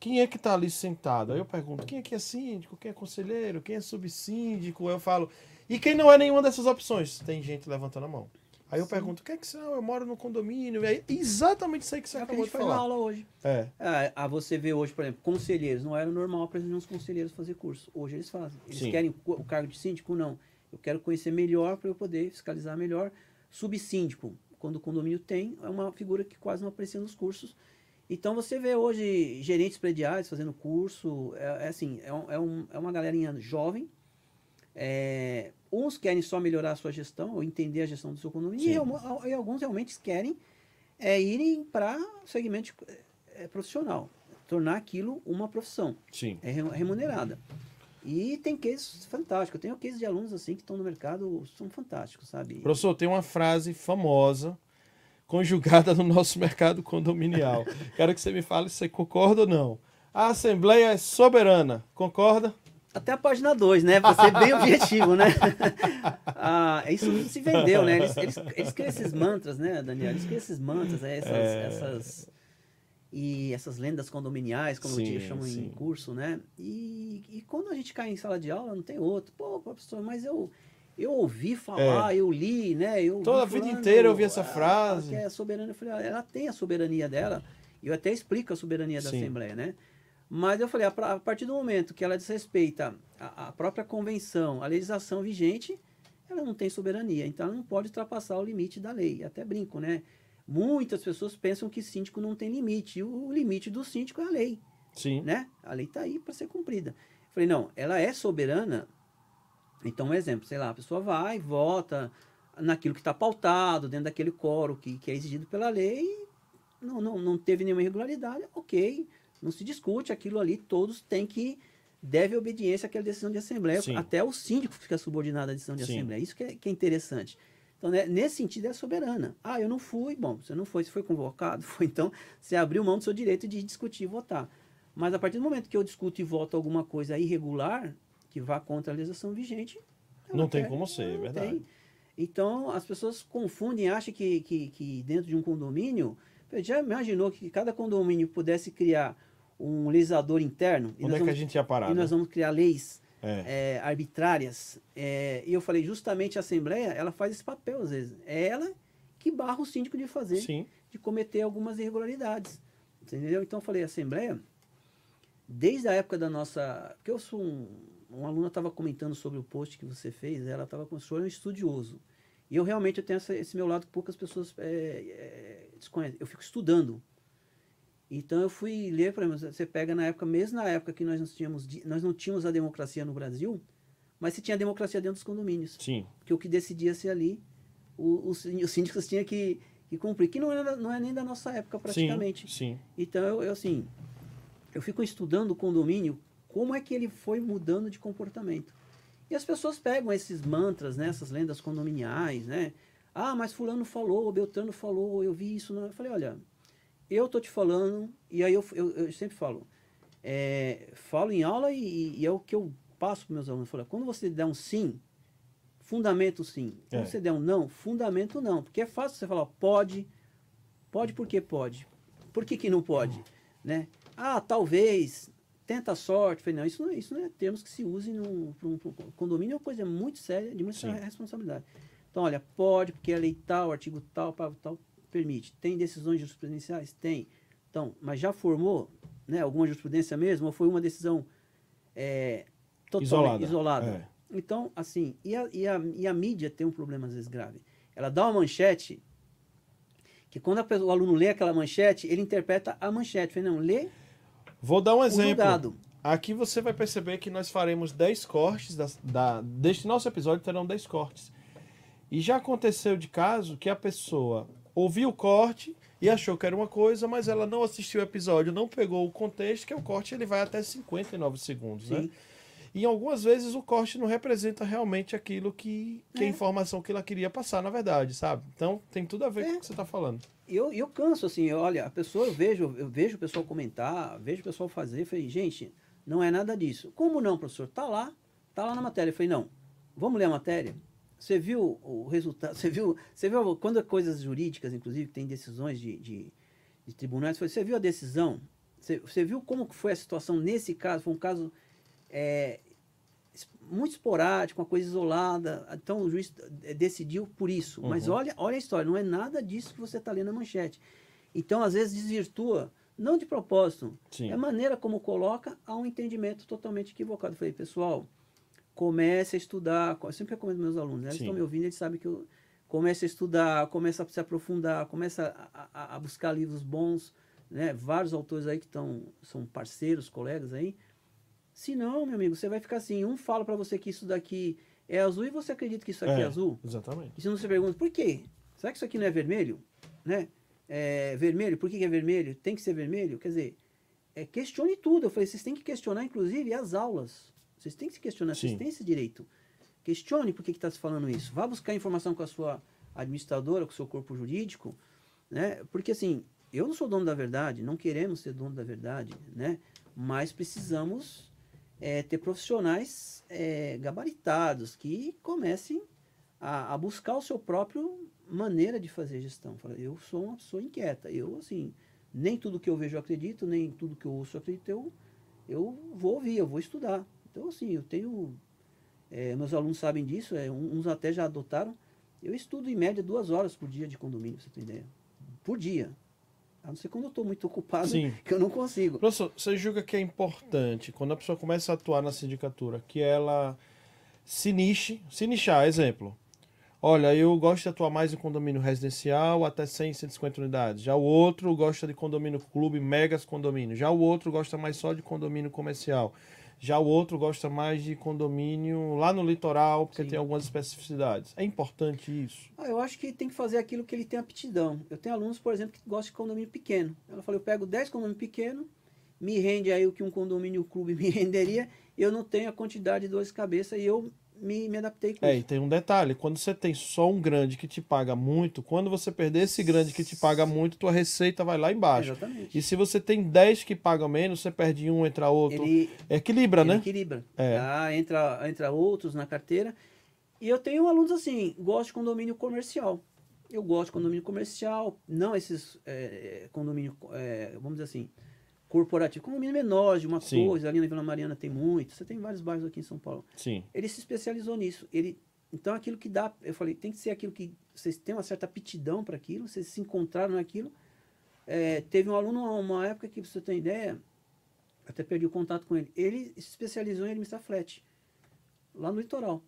Quem é que está ali sentado? Aí eu pergunto, quem é que é síndico? Quem é conselheiro? Quem é subsíndico? Eu falo, e quem não é nenhuma dessas opções? Tem gente levantando a mão. Aí eu pergunto, o que é que você... "Não, Eu moro no condomínio. Aí, exatamente isso aí que você é o que a acabou gente de falar. aula hoje. É, ah, você vê hoje, por exemplo, conselheiros. Não era normal para os conselheiros fazer curso. Hoje eles fazem. Eles Sim. querem o o cargo de síndico? Não. Eu quero conhecer melhor para eu poder fiscalizar melhor. Subsíndico, quando o condomínio tem, é uma figura que quase não aparecia nos cursos. Então você vê hoje gerentes prediais fazendo curso, é, é assim, é, um, é, um, é uma galerinha jovem. É, uns querem só melhorar a sua gestão ou entender a gestão do seu condomínio, e, e, alguns realmente querem é, irem para segmento é, profissional, tornar aquilo uma profissão Sim. É remunerada. E tem cases fantásticos. Eu tenho cases de alunos assim que estão no mercado, são fantásticos, sabe? Professor, tem uma frase famosa conjugada no nosso mercado condominial. Quero que você me fale se você concorda ou não. A Assembleia é soberana, concorda? Até a página 2, né? Para ser bem objetivo, né? ah, isso não se vendeu, né? Eles, eles, eles criam esses mantras, né, Daniel? Eles criam esses mantras, né? essas, é... essas e essas lendas condominiais, como sim, eu chamo sim. em curso, né? E, e quando a gente cai em sala de aula, não tem outro. Pô, professor, mas eu, eu ouvi falar, é. eu li, né? Eu Toda a vida inteira eu ouvi essa frase. Que é soberana. Eu falei, ah, ela tem a soberania dela, e eu até explico a soberania da sim. Assembleia, né? Mas eu falei, a, a, partir do momento que ela desrespeita a, a própria convenção, a legislação vigente, ela não tem soberania. Então ela não pode ultrapassar o limite da lei. Até brinco, né? Muitas pessoas pensam que síndico não tem limite. O limite do síndico é a lei. Sim. Né? A lei está aí para ser cumprida. Eu falei, não, ela é soberana. Então, um exemplo, sei lá, a pessoa vai, vota naquilo que está pautado, dentro daquele coro que, que é exigido pela lei, não, não, não teve nenhuma irregularidade, ok, não se discute aquilo ali, todos têm que deve obediência àquela decisão de assembleia, Sim. até o síndico fica subordinado à decisão de Sim. assembleia. Isso que é, que é interessante. Então, né, nesse sentido, é soberana. Ah, eu não fui. Bom, você não foi, você foi convocado, foi. Então, você abriu mão do seu direito de discutir e votar. Mas a partir do momento que eu discuto e voto alguma coisa irregular, que vá contra a legislação vigente. Não tem quer, como ser, é verdade. Tem. Então, as pessoas confundem, acham que, que, que dentro de um condomínio. Já imaginou que cada condomínio pudesse criar um legislador interno? Onde é que vamos, a gente ia parar? E nós né? vamos criar leis é. É, arbitrárias. É, e eu falei, justamente a Assembleia, ela faz esse papel às vezes. É ela que barra o síndico de fazer, Sim. de cometer algumas irregularidades. Entendeu? Então eu falei, a Assembleia, desde a época da nossa. Porque eu sou um. Uma aluna estava comentando sobre o post que você fez, ela estava com o senhor um estudioso. E eu realmente eu tenho essa, esse meu lado que poucas pessoas é, é, desconhecem. Eu fico estudando então eu fui ler, por exemplo, você pega na época, mesmo na época que nós não tínhamos, nós não tínhamos a democracia no Brasil, mas se tinha democracia dentro dos condomínios. Sim. Porque o que decidia ser ali, os, os síndicos tinham que, que, cumprir, que não é, não é nem da nossa época praticamente. Sim, sim. Então eu, eu, assim, eu fico estudando o condomínio, como é que ele foi mudando de comportamento. E as pessoas pegam esses mantras, né, essas lendas condominiais, né? Ah, mas fulano falou, Beltrano falou, eu vi isso. Não. Eu falei, olha, eu tô te falando, e aí eu, eu, eu sempre falo, é, falo em aula e, e, é o que eu passo para meus alunos. Falo, quando você der um sim, fundamento sim. Quando é. você der um não, fundamento não. Porque é fácil você falar, pode, pode porque pode. Por que, que não pode? Né? Ah, talvez, tenta a sorte. Falei, não, isso não, é, isso não é termos que se usem no um, condomínio, é uma coisa muito séria, de muita Sim. responsabilidade. Então, olha, pode, porque a lei tal, artigo tal, tal, permite. Tem decisões jurisprudenciais? Tem. Então, mas já formou né, alguma jurisprudência mesmo? Ou foi uma decisão é, totalmente isolada? isolada? É. Então, assim, e a, e, a, e a mídia tem um problema às vezes grave. Ela dá uma manchete que quando a, o aluno lê aquela manchete, ele interpreta a manchete. Falei, não, lê. Vou dar um exemplo. Aqui você vai perceber que nós faremos 10 cortes da, da, deste nosso episódio, terão 10 cortes. E já aconteceu de caso que a pessoa ouviu o corte e achou que era uma coisa, mas ela não assistiu o episódio, não pegou o contexto, que o corte ele vai até 59 segundos, né? Sim. né? E algumas vezes o corte não representa realmente aquilo que, que é. a informação que ela queria passar, na verdade, sabe? Então tem tudo a ver é. com o que você está falando. Eu, eu canso, assim, olha, a pessoa, eu vejo, eu vejo o pessoal comentar, vejo o pessoal fazer, falei, gente, não é nada disso. Como não, professor? Tá lá, tá lá na matéria. Eu falei, não, vamos ler a matéria? Você viu o resultado? Você viu, você viu quando é coisas jurídicas, inclusive, que tem decisões de, de, de tribunais, você viu a decisão? Você, você, viu como foi a situação nesse caso? Foi um caso é, muito esporádico, uma coisa isolada. Então o juiz é, decidiu por isso. Uhum. Mas olha, olha a história, não é nada disso que você está lendo na manchete. Então, às vezes, desvirtua, não de propósito, Sim. é a maneira como coloca a um entendimento totalmente equivocado. Eu falei, pessoal, comece a estudar. Eu sempre recomendo meus alunos, né? eles estão me ouvindo, eles sabem que eu comece a estudar, começa a se aprofundar, começa a, a, a buscar livros bons, né? Vários autores aí que estão são parceiros, colegas aí. Se não, meu amigo, você vai ficar assim, um fala para você que isso daqui é azul e você acredita que isso aqui é, é azul. Exatamente. E se você pergunta, por quê? Será que isso aqui não é vermelho? Né? É vermelho, por que, que é vermelho? Tem que ser vermelho? Quer dizer, é, questione tudo. Eu falei, vocês têm que questionar, inclusive, as aulas. Vocês têm que se questionar, Sim. vocês têm esse direito. Questione por que está se falando isso. Vá buscar informação com a sua administradora, com o seu corpo jurídico, né? Porque assim, eu não sou dono da verdade, não queremos ser dono da verdade, né? Mas precisamos é, ter profissionais é, gabaritados que comecem a, a, buscar o seu próprio maneira de fazer gestão. Eu sou uma pessoa inquieta. Eu, assim, nem tudo que eu vejo eu acredito, nem tudo que eu ouço eu acredito. Eu, eu vou ouvir, eu vou estudar. Então, assim, eu tenho... É, meus alunos sabem disso, é, uns até já adotaram. Eu estudo em média duas horas por dia de condomínio, pra você ter ideia. Por dia. A não ser quando eu estou muito ocupado, Sim. que eu não consigo. Professor, você julga que é importante, quando a pessoa começa a atuar na sindicatura, que ela se niche, se nichar, exemplo. Olha, eu gosto de atuar mais em condomínio residencial até 100, 150 unidades. Já o outro gosta de condomínio clube, megas condomínio. Já o outro gosta mais só de condomínio comercial. Já o outro gosta mais de condomínio lá no litoral, porque Sim. tem algumas especificidades. É importante isso? Ah, eu acho que tem que fazer aquilo que ele tem aptidão. Eu tenho alunos, por exemplo, que gostam de condomínio pequeno. Ela falou, eu pego 10 condomínios pequenos, me rende aí o que um condomínio clube me renderia, eu não tenho a quantidade de dores de cabeça e eu me, me adaptei com é, isso. e tem um detalhe, quando você tem só um grande que te paga muito, quando você perder esse grande que te paga muito, tua receita vai lá embaixo. Exatamente. E se você tem 10 que pagam menos, você perde um, entra outro. Ele, equilibra, ele né? Equilibra. É. Ah, entra, entra outros na carteira. E eu tenho alunos assim, gosto de condomínio comercial. Eu gosto de condomínio comercial, não esses é, condomínio, é, vamos dizer assim, corporativo, condomínio menor, de uma Sim. coisa, ali na Vila Mariana tem muito, você tem vários bairros aqui em São Paulo. Sim. Ele se especializou nisso. Ele, então aquilo que dá, eu falei, tem que ser aquilo que vocês têm uma certa aptidão para aquilo, vocês se encontraram naquilo. É, teve um aluno, uma época que, pra você ter ideia, até perdi o contato com ele, ele se especializou em administrar flat, lá no litoral.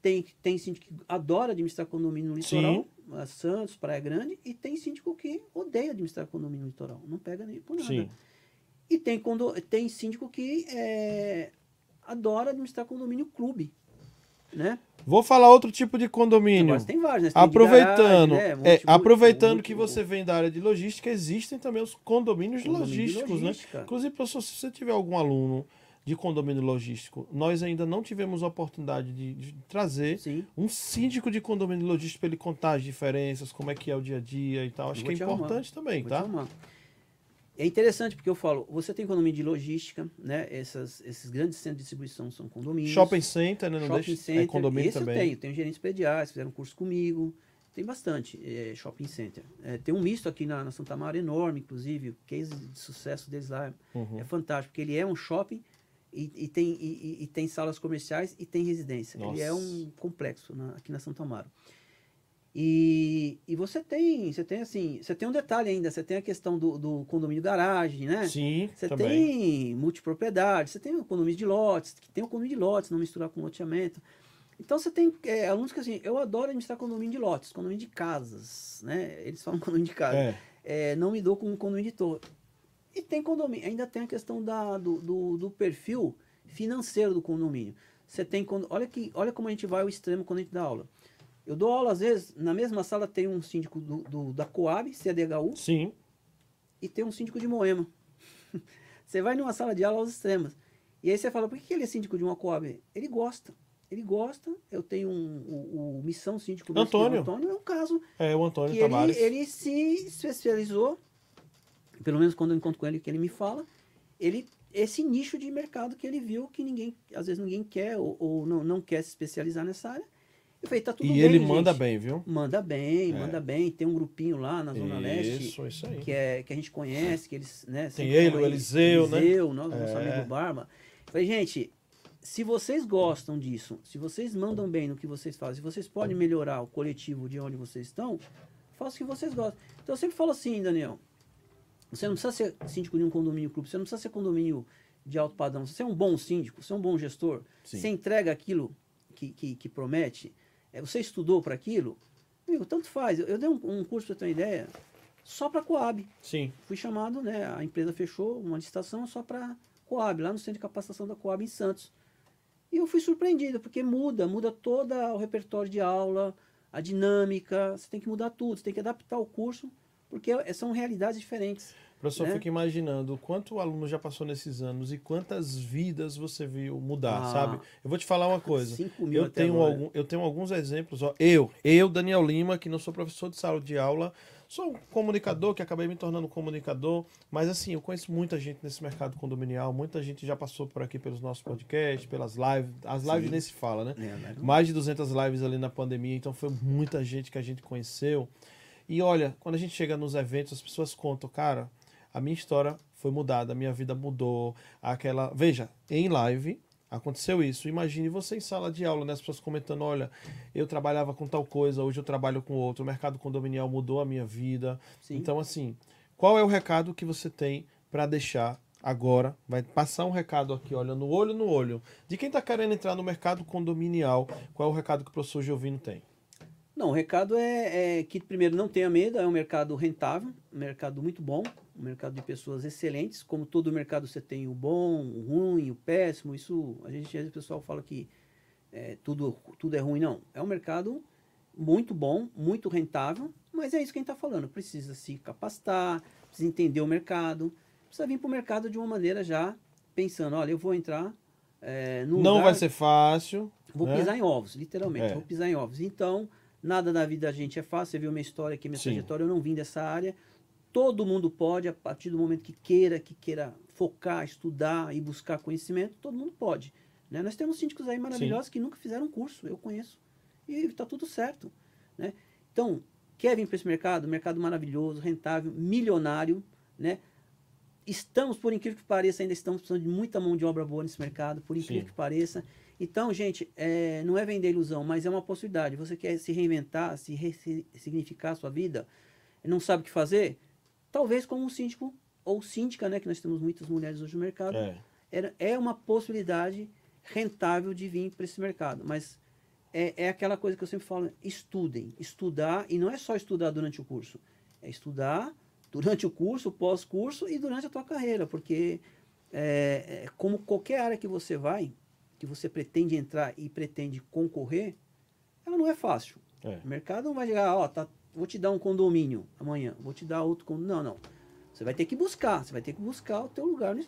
Tem, tem síndico que adora administrar condomínio no litoral, Santos, Praia Grande, e tem síndico que odeia administrar condomínio litoral, não pega nem por nada. Sim. E tem, condo, tem síndico que é, adora administrar condomínio clube, né? Vou falar outro tipo de condomínio. Tem vários, né? Tem aproveitando, garagem, né? é, aproveitando que você vem da área de logística, existem também os condomínios Condomínio logísticos, né? Inclusive, professor, se você tiver algum aluno de condomínio logístico, nós ainda não tivemos a oportunidade de, de trazer Sim. um síndico de condomínio logístico para ele contar as diferenças, como é que é o dia a dia e tal. Acho que é importante arrumar. também, Vou tá? É interessante porque eu falo, você tem condomínio de logística, né? Essas, esses grandes centros de distribuição são condomínios. Shopping center, né? Não shopping deixa, é center. É condomínio Esse também. eu tenho, tenho gerentes prediais, fizeram curso comigo. Tem bastante é, shopping center. É, tem um misto aqui na, na, Santa Maria enorme, inclusive. O case de sucesso deles lá uhum. é fantástico, porque ele é um shopping e, e tem, e, e, tem salas comerciais e tem residência. Nossa. Ele é um complexo na, aqui na Santa Amaro. E, e você tem, você tem assim, você tem um detalhe ainda, você tem a questão do, do condomínio garagem, né? Sim, Você também. tem multipropriedade, você tem o condomínio de lotes, que tem o condomínio de lotes, não misturar com loteamento. Então você tem é, alunos que assim, eu adoro administrar condomínio de lotes, condomínio de casas, né? Eles falam condomínio de casa. É. É, não me dou com condomínio de torre. E tem condomínio, ainda tem a questão da, do, do, do perfil financeiro do condomínio. Você tem, olha, que, olha como a gente vai ao extremo quando a gente dá aula. Eu dou aula, às vezes, na mesma sala tem um síndico do, do da Coab, CDHU. Sim. E tem um síndico de Moema. você vai numa sala de aula aos extremos. E aí você fala, por que ele é síndico de uma Coab? Ele gosta. Ele gosta. Eu tenho um, o, o missão síndico do Antônio. Antônio é um caso. É, o Antônio Tavares. Ele, ele se especializou pelo menos quando eu encontro com ele, que ele me fala, ele esse nicho de mercado que ele viu que ninguém, às vezes ninguém quer ou, ou não, não quer se especializar nessa área. Eu falei, tá tudo e bem, ele gente. manda bem, viu? Manda bem, é. manda bem. Tem um grupinho lá na Zona isso, Leste isso aí. Que, é, que a gente conhece, que eles, né? Tem ele, o Eliseu, né? Eliseu, nosso, é. amigo Barba. Eu falei, gente, se vocês gostam disso, se vocês mandam bem no que vocês fazem, se vocês podem melhorar o coletivo de onde vocês estão, façam o que vocês gostam. Então eu sempre falo assim, Daniel, você não precisa ser síndico de um condomínio clube, você não precisa ser condomínio de alto padrão. Você é um bom síndico, você é um bom gestor, Sim. você entrega aquilo que, que, que promete, é, você estudou para aquilo, amigo, tanto faz. Eu, eu dei um, um curso para ter uma ideia, só para Coab. Sim. Fui chamado, né? A empresa fechou uma licitação só para Coab, lá no centro de capacitação da Coab em Santos. E eu fui surpreendido, porque muda, muda todo o repertório de aula, a dinâmica, você tem que mudar tudo, você tem que adaptar o curso, porque são realidades diferentes. Professor, né? fica imaginando quanto o aluno já passou nesses anos e quantas vidas você viu mudar, Ah. sabe? Eu vou te falar uma coisa. 5 mil Eu tenho, agora. algum, eu tenho alguns exemplos. Ó. Eu, eu, Daniel Lima, que não sou professor de sala de aula, sou um comunicador, que acabei me tornando comunicador, mas assim, eu conheço muita gente nesse mercado condominial, muita gente já passou por aqui pelos nossos podcasts, pelas lives. As lives Sim. nem se fala, né? É, né? mais de 200 lives ali na pandemia, então foi muita gente que a gente conheceu. E olha, quando a gente chega nos eventos, as pessoas contam, cara, a minha história foi mudada, a minha vida mudou, aquela, veja, em live aconteceu isso. Imagine você em sala de aula, né, as pessoas comentando, olha, eu trabalhava com tal coisa, hoje eu trabalho com outro, o mercado condominial mudou a minha vida. Sim. Então assim, qual é o recado que você tem para deixar agora? Vai passar um recado aqui, olha, no olho no olho. De quem está querendo entrar no mercado condominial, qual é o recado que o professor Giovino tem? Não, o recado é, é que, primeiro, não tenha medo, é um mercado rentável, um mercado muito bom, um mercado de pessoas excelentes. Como todo mercado, você tem o bom, o ruim, o péssimo. Isso, a gente, às vezes, o pessoal fala que é, tudo, tudo é ruim. Não, é um mercado muito bom, muito rentável, mas é isso que a gente está falando. Precisa se capacitar, precisa entender o mercado, precisa vir para o mercado de uma maneira já pensando, olha, eu vou entrar é, no Não lugar- vai ser fácil. Vou né? pisar em ovos, literalmente. É. Vou pisar em ovos. Então, nada da vida da gente é fácil. Você viu minha história aqui, minha Sim. trajetória. Eu não vim dessa área. Todo mundo pode, a partir do momento que queira, que queira focar, estudar e buscar conhecimento, todo mundo pode. né? Nós temos síndicos aí maravilhosos que nunca fizeram curso, eu conheço. E está tudo certo. Né? Então, quer vir para esse mercado? Mercado maravilhoso, rentável, milionário. Né? Estamos, por incrível que pareça, ainda estamos precisando de muita mão de obra boa nesse mercado, por incrível Sim. que pareça. Então, gente, é, não é vender ilusão, mas é uma possibilidade. Você quer se reinventar, se ressignificar a sua vida, não sabe o que fazer? Talvez como um síndico ou síndica, né, que nós temos muitas mulheres hoje no mercado, É. era- é uma possibilidade rentável de vir para esse mercado. Mas é, é aquela coisa que eu sempre falo: estudem. Estudar, e não é só estudar durante o curso, é estudar durante o curso, pós-curso e durante a tua carreira, porque é, é, como qualquer área que você vai, que você pretende entrar e pretende concorrer, ela não é fácil. É. O mercado não vai chegar, ó, tá, vou te dar um condomínio amanhã, vou te dar outro condomínio. Não, não. Você vai ter que buscar, você vai ter que buscar o teu lugar. né?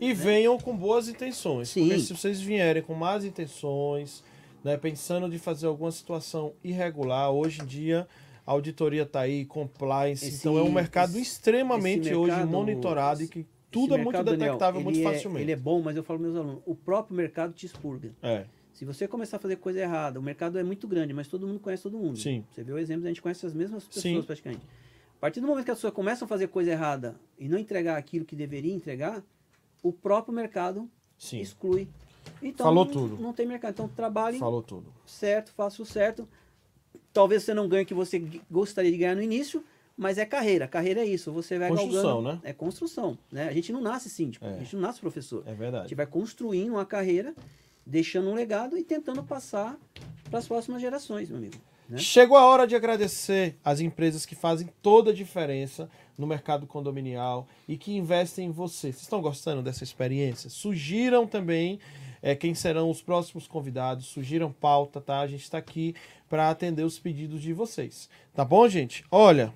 E venham com boas intenções. Sim. Porque se vocês vierem com más intenções, né, pensando de fazer alguma situação irregular, hoje em dia a auditoria está aí, compliance, Esse- então é um mercado esse- extremamente esse hoje mercado- monitorado e que tudo é muito Daniel, detectável muito é- facilmente. ele é bom, mas eu falo para meus alunos, o próprio mercado te expurga. É, Se você começar a fazer coisa errada, o mercado é muito grande, mas todo mundo conhece todo mundo. Sim. Você vê o exemplo, a gente conhece as mesmas pessoas Sim. praticamente. A partir do momento que as pessoas começam a fazer coisa errada e não entregar aquilo que deveria entregar, o próprio mercado sim, exclui. Então, Falou não, tudo. Não tem mercado. Então, trabalhe falou tudo. certo, faça o certo. Talvez você não ganhe o que você gostaria de ganhar no início, mas é carreira. Carreira é isso. Você vai Construção, galgando. né? É construção. Né? A gente não nasce síndico, É. a gente não nasce professor. É A verdade. gente vai construindo uma carreira, deixando um legado e tentando passar para as próximas gerações, meu amigo. né? Chegou a hora de agradecer as empresas que fazem toda a diferença no mercado condominial e que investem em você. Vocês estão gostando dessa experiência? Sugiram também eh, quem serão os próximos convidados, sugiram pauta, tá? A gente está aqui para atender os pedidos de vocês. Tá bom, gente? Olha,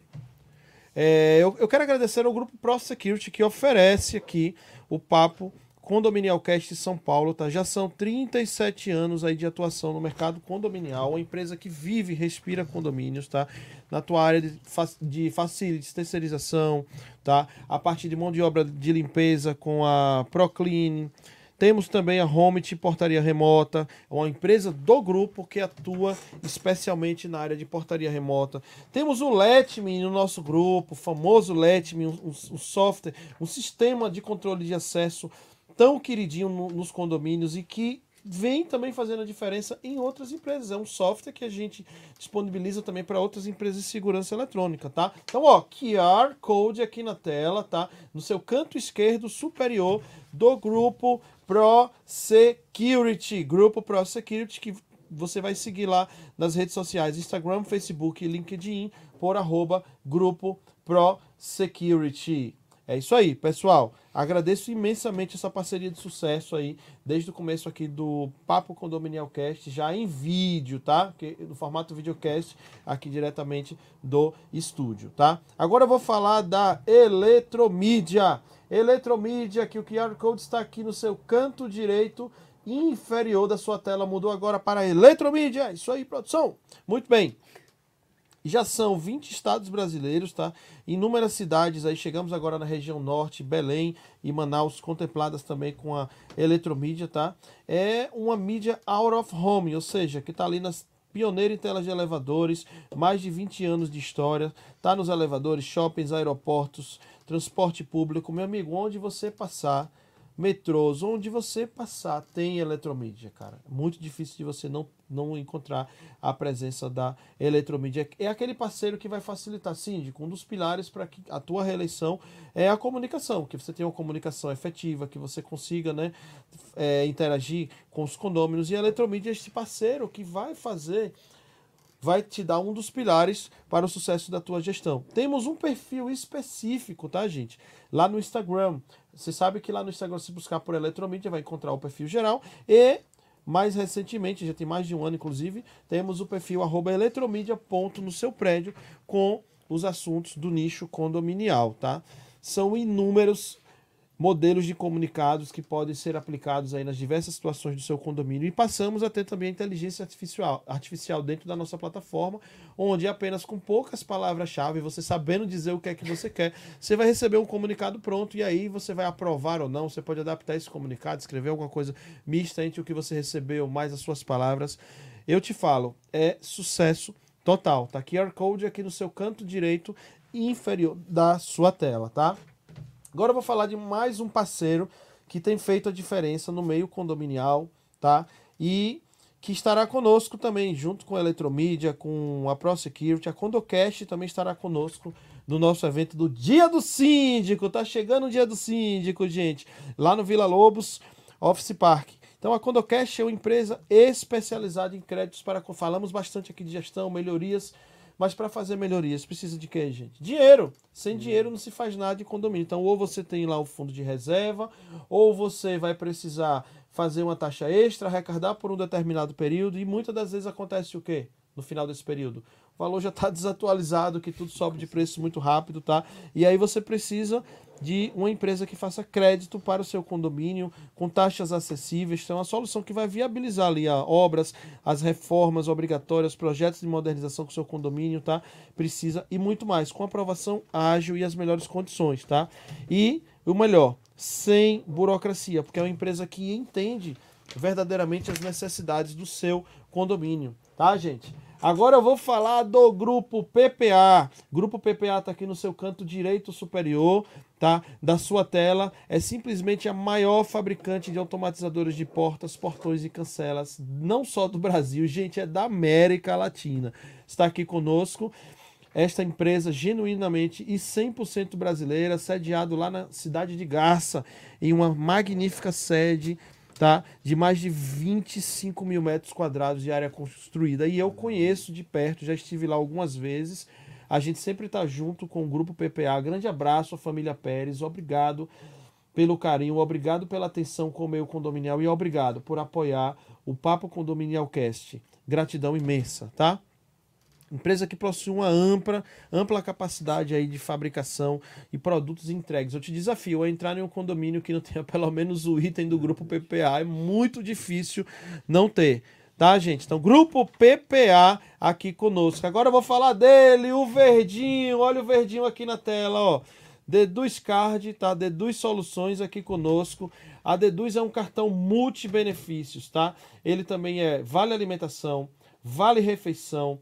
é, eu, eu quero agradecer ao grupo Pro Security que oferece aqui o papo Condominial Cast São Paulo, tá? Já são 37 anos aí de atuação no mercado condominial, uma empresa que vive e respira condomínios, tá? Na tua área de, fa- de facilities, terceirização, tá? A parte de mão de obra de limpeza com a Proclean. Temos também a Homit Portaria Remota, uma empresa do grupo que atua especialmente na área de portaria remota. Temos o Letme no nosso grupo, o famoso Letme, um, um- software, um sistema de controle de acesso tão queridinho no- nos condomínios e que vem também fazendo a diferença em outras empresas. É um software que a gente disponibiliza também para outras empresas de segurança eletrônica, tá? Então, ó, QR Code aqui na tela, tá? No seu canto esquerdo superior do grupo Pro Security, grupo Pro Security que você vai seguir lá nas redes sociais, Instagram, Facebook e LinkedIn, por arroba Grupo Pro Security. É isso aí, pessoal. Agradeço imensamente essa parceria de sucesso aí, desde o começo aqui do Papo Condominial Cast, já em vídeo, tá? No formato videocast, aqui diretamente do estúdio, tá? Agora eu vou falar da Eletromídia. Eletromídia, que o QR Code está aqui no seu canto direito inferior da sua tela, mudou agora para Eletromídia. Isso aí, produção. Muito bem. Já são 20 estados brasileiros, tá? Inúmeras cidades aí, chegamos agora na região norte, Belém e Manaus, contempladas também com a eletromídia, tá? É uma mídia out of home, ou seja, que tá ali nas pioneira em telas de elevadores, mais de 20 anos de história, tá nos elevadores, shoppings, aeroportos, transporte público, meu amigo, onde você passar, metrôs, onde você passar tem eletromídia, cara. Muito difícil de você não, não encontrar a presença da eletromídia. É aquele parceiro que vai facilitar, síndico. Um dos pilares para que a tua reeleição é a comunicação, que você tenha uma comunicação efetiva, que você consiga né, é, interagir com os condôminos. E a eletromídia é esse parceiro que vai fazer vai te dar um dos pilares para o sucesso da tua gestão. Temos um perfil específico, tá, gente? Lá no Instagram, você sabe que lá no Instagram, se buscar por Eletromídia, vai encontrar o perfil geral. E mais recentemente, já tem mais de um ano, inclusive, temos o perfil arroba no seu prédio com os assuntos do nicho condominial, tá? São inúmeros modelos de comunicados que podem ser aplicados aí nas diversas situações do seu condomínio e passamos a ter também a inteligência artificial, artificial dentro da nossa plataforma, onde apenas com poucas palavras-chave, você sabendo dizer o que é que você quer, você vai receber um comunicado pronto e aí você vai aprovar ou não, você pode adaptar esse comunicado, escrever alguma coisa mista entre o que você recebeu mais as suas palavras. Eu te falo, é sucesso total. Tá QR Code aqui no seu canto direito inferior da sua tela, tá? Agora eu vou falar de mais um parceiro que tem feito a diferença no meio condominial, tá? E que estará conosco também, junto com a Eletromídia, com a ProSecurity, a Condocast também estará conosco no nosso evento do Dia do Síndico. Tá chegando o Dia do Síndico, gente, lá no Vila Lobos Office Park. Então a Condocast é uma empresa especializada em créditos para falamos bastante aqui de gestão, melhorias mas para fazer melhorias precisa de quê, gente? Dinheiro. Sem dinheiro não se faz nada de condomínio. Então, ou você tem lá o fundo de reserva, ou você vai precisar fazer uma taxa extra, arrecadar por um determinado período, e muitas das vezes acontece o quê? No final desse período o valor já está desatualizado, que tudo sobe de preço muito rápido, tá? E aí você precisa de uma empresa que faça crédito para o seu condomínio com taxas acessíveis. Então, é uma solução que vai viabilizar ali as obras, as reformas obrigatórias, projetos de modernização que o seu condomínio, tá? Precisa e muito mais, com aprovação ágil e as melhores condições, tá? E o melhor, sem burocracia, porque é uma empresa que entende verdadeiramente as necessidades do seu condomínio, tá, gente? Agora eu vou falar do grupo PPA. Grupo PPA está aqui no seu canto direito superior, tá? Da sua tela. É simplesmente a maior fabricante de automatizadores de portas, portões e cancelas, não só do Brasil, gente, é da América Latina. Está aqui conosco esta empresa genuinamente e 100% brasileira, sediado lá na cidade de Garça, em uma magnífica sede tá? De mais de 25 mil metros quadrados de área construída. E eu conheço de perto, já estive lá algumas vezes. A gente sempre está junto com o Grupo PPA. Grande abraço à família Pérez. Obrigado pelo carinho, obrigado pela atenção com o meio condominial e obrigado por apoiar o Papo Condominial Cast. Gratidão imensa, tá? Empresa que possui uma ampla, ampla capacidade aí de fabricação e produtos entregues. Eu te desafio a entrar em um condomínio que não tenha pelo menos o item do grupo PPA. É muito difícil não ter. Tá, gente? Então, grupo PPA aqui conosco. Agora eu vou falar dele, o verdinho. Olha o verdinho aqui na tela, ó. Deduz Card, tá? Deduz Soluções aqui conosco. A Deduz é um cartão multi-benefícios, tá? Ele também é vale alimentação, vale refeição,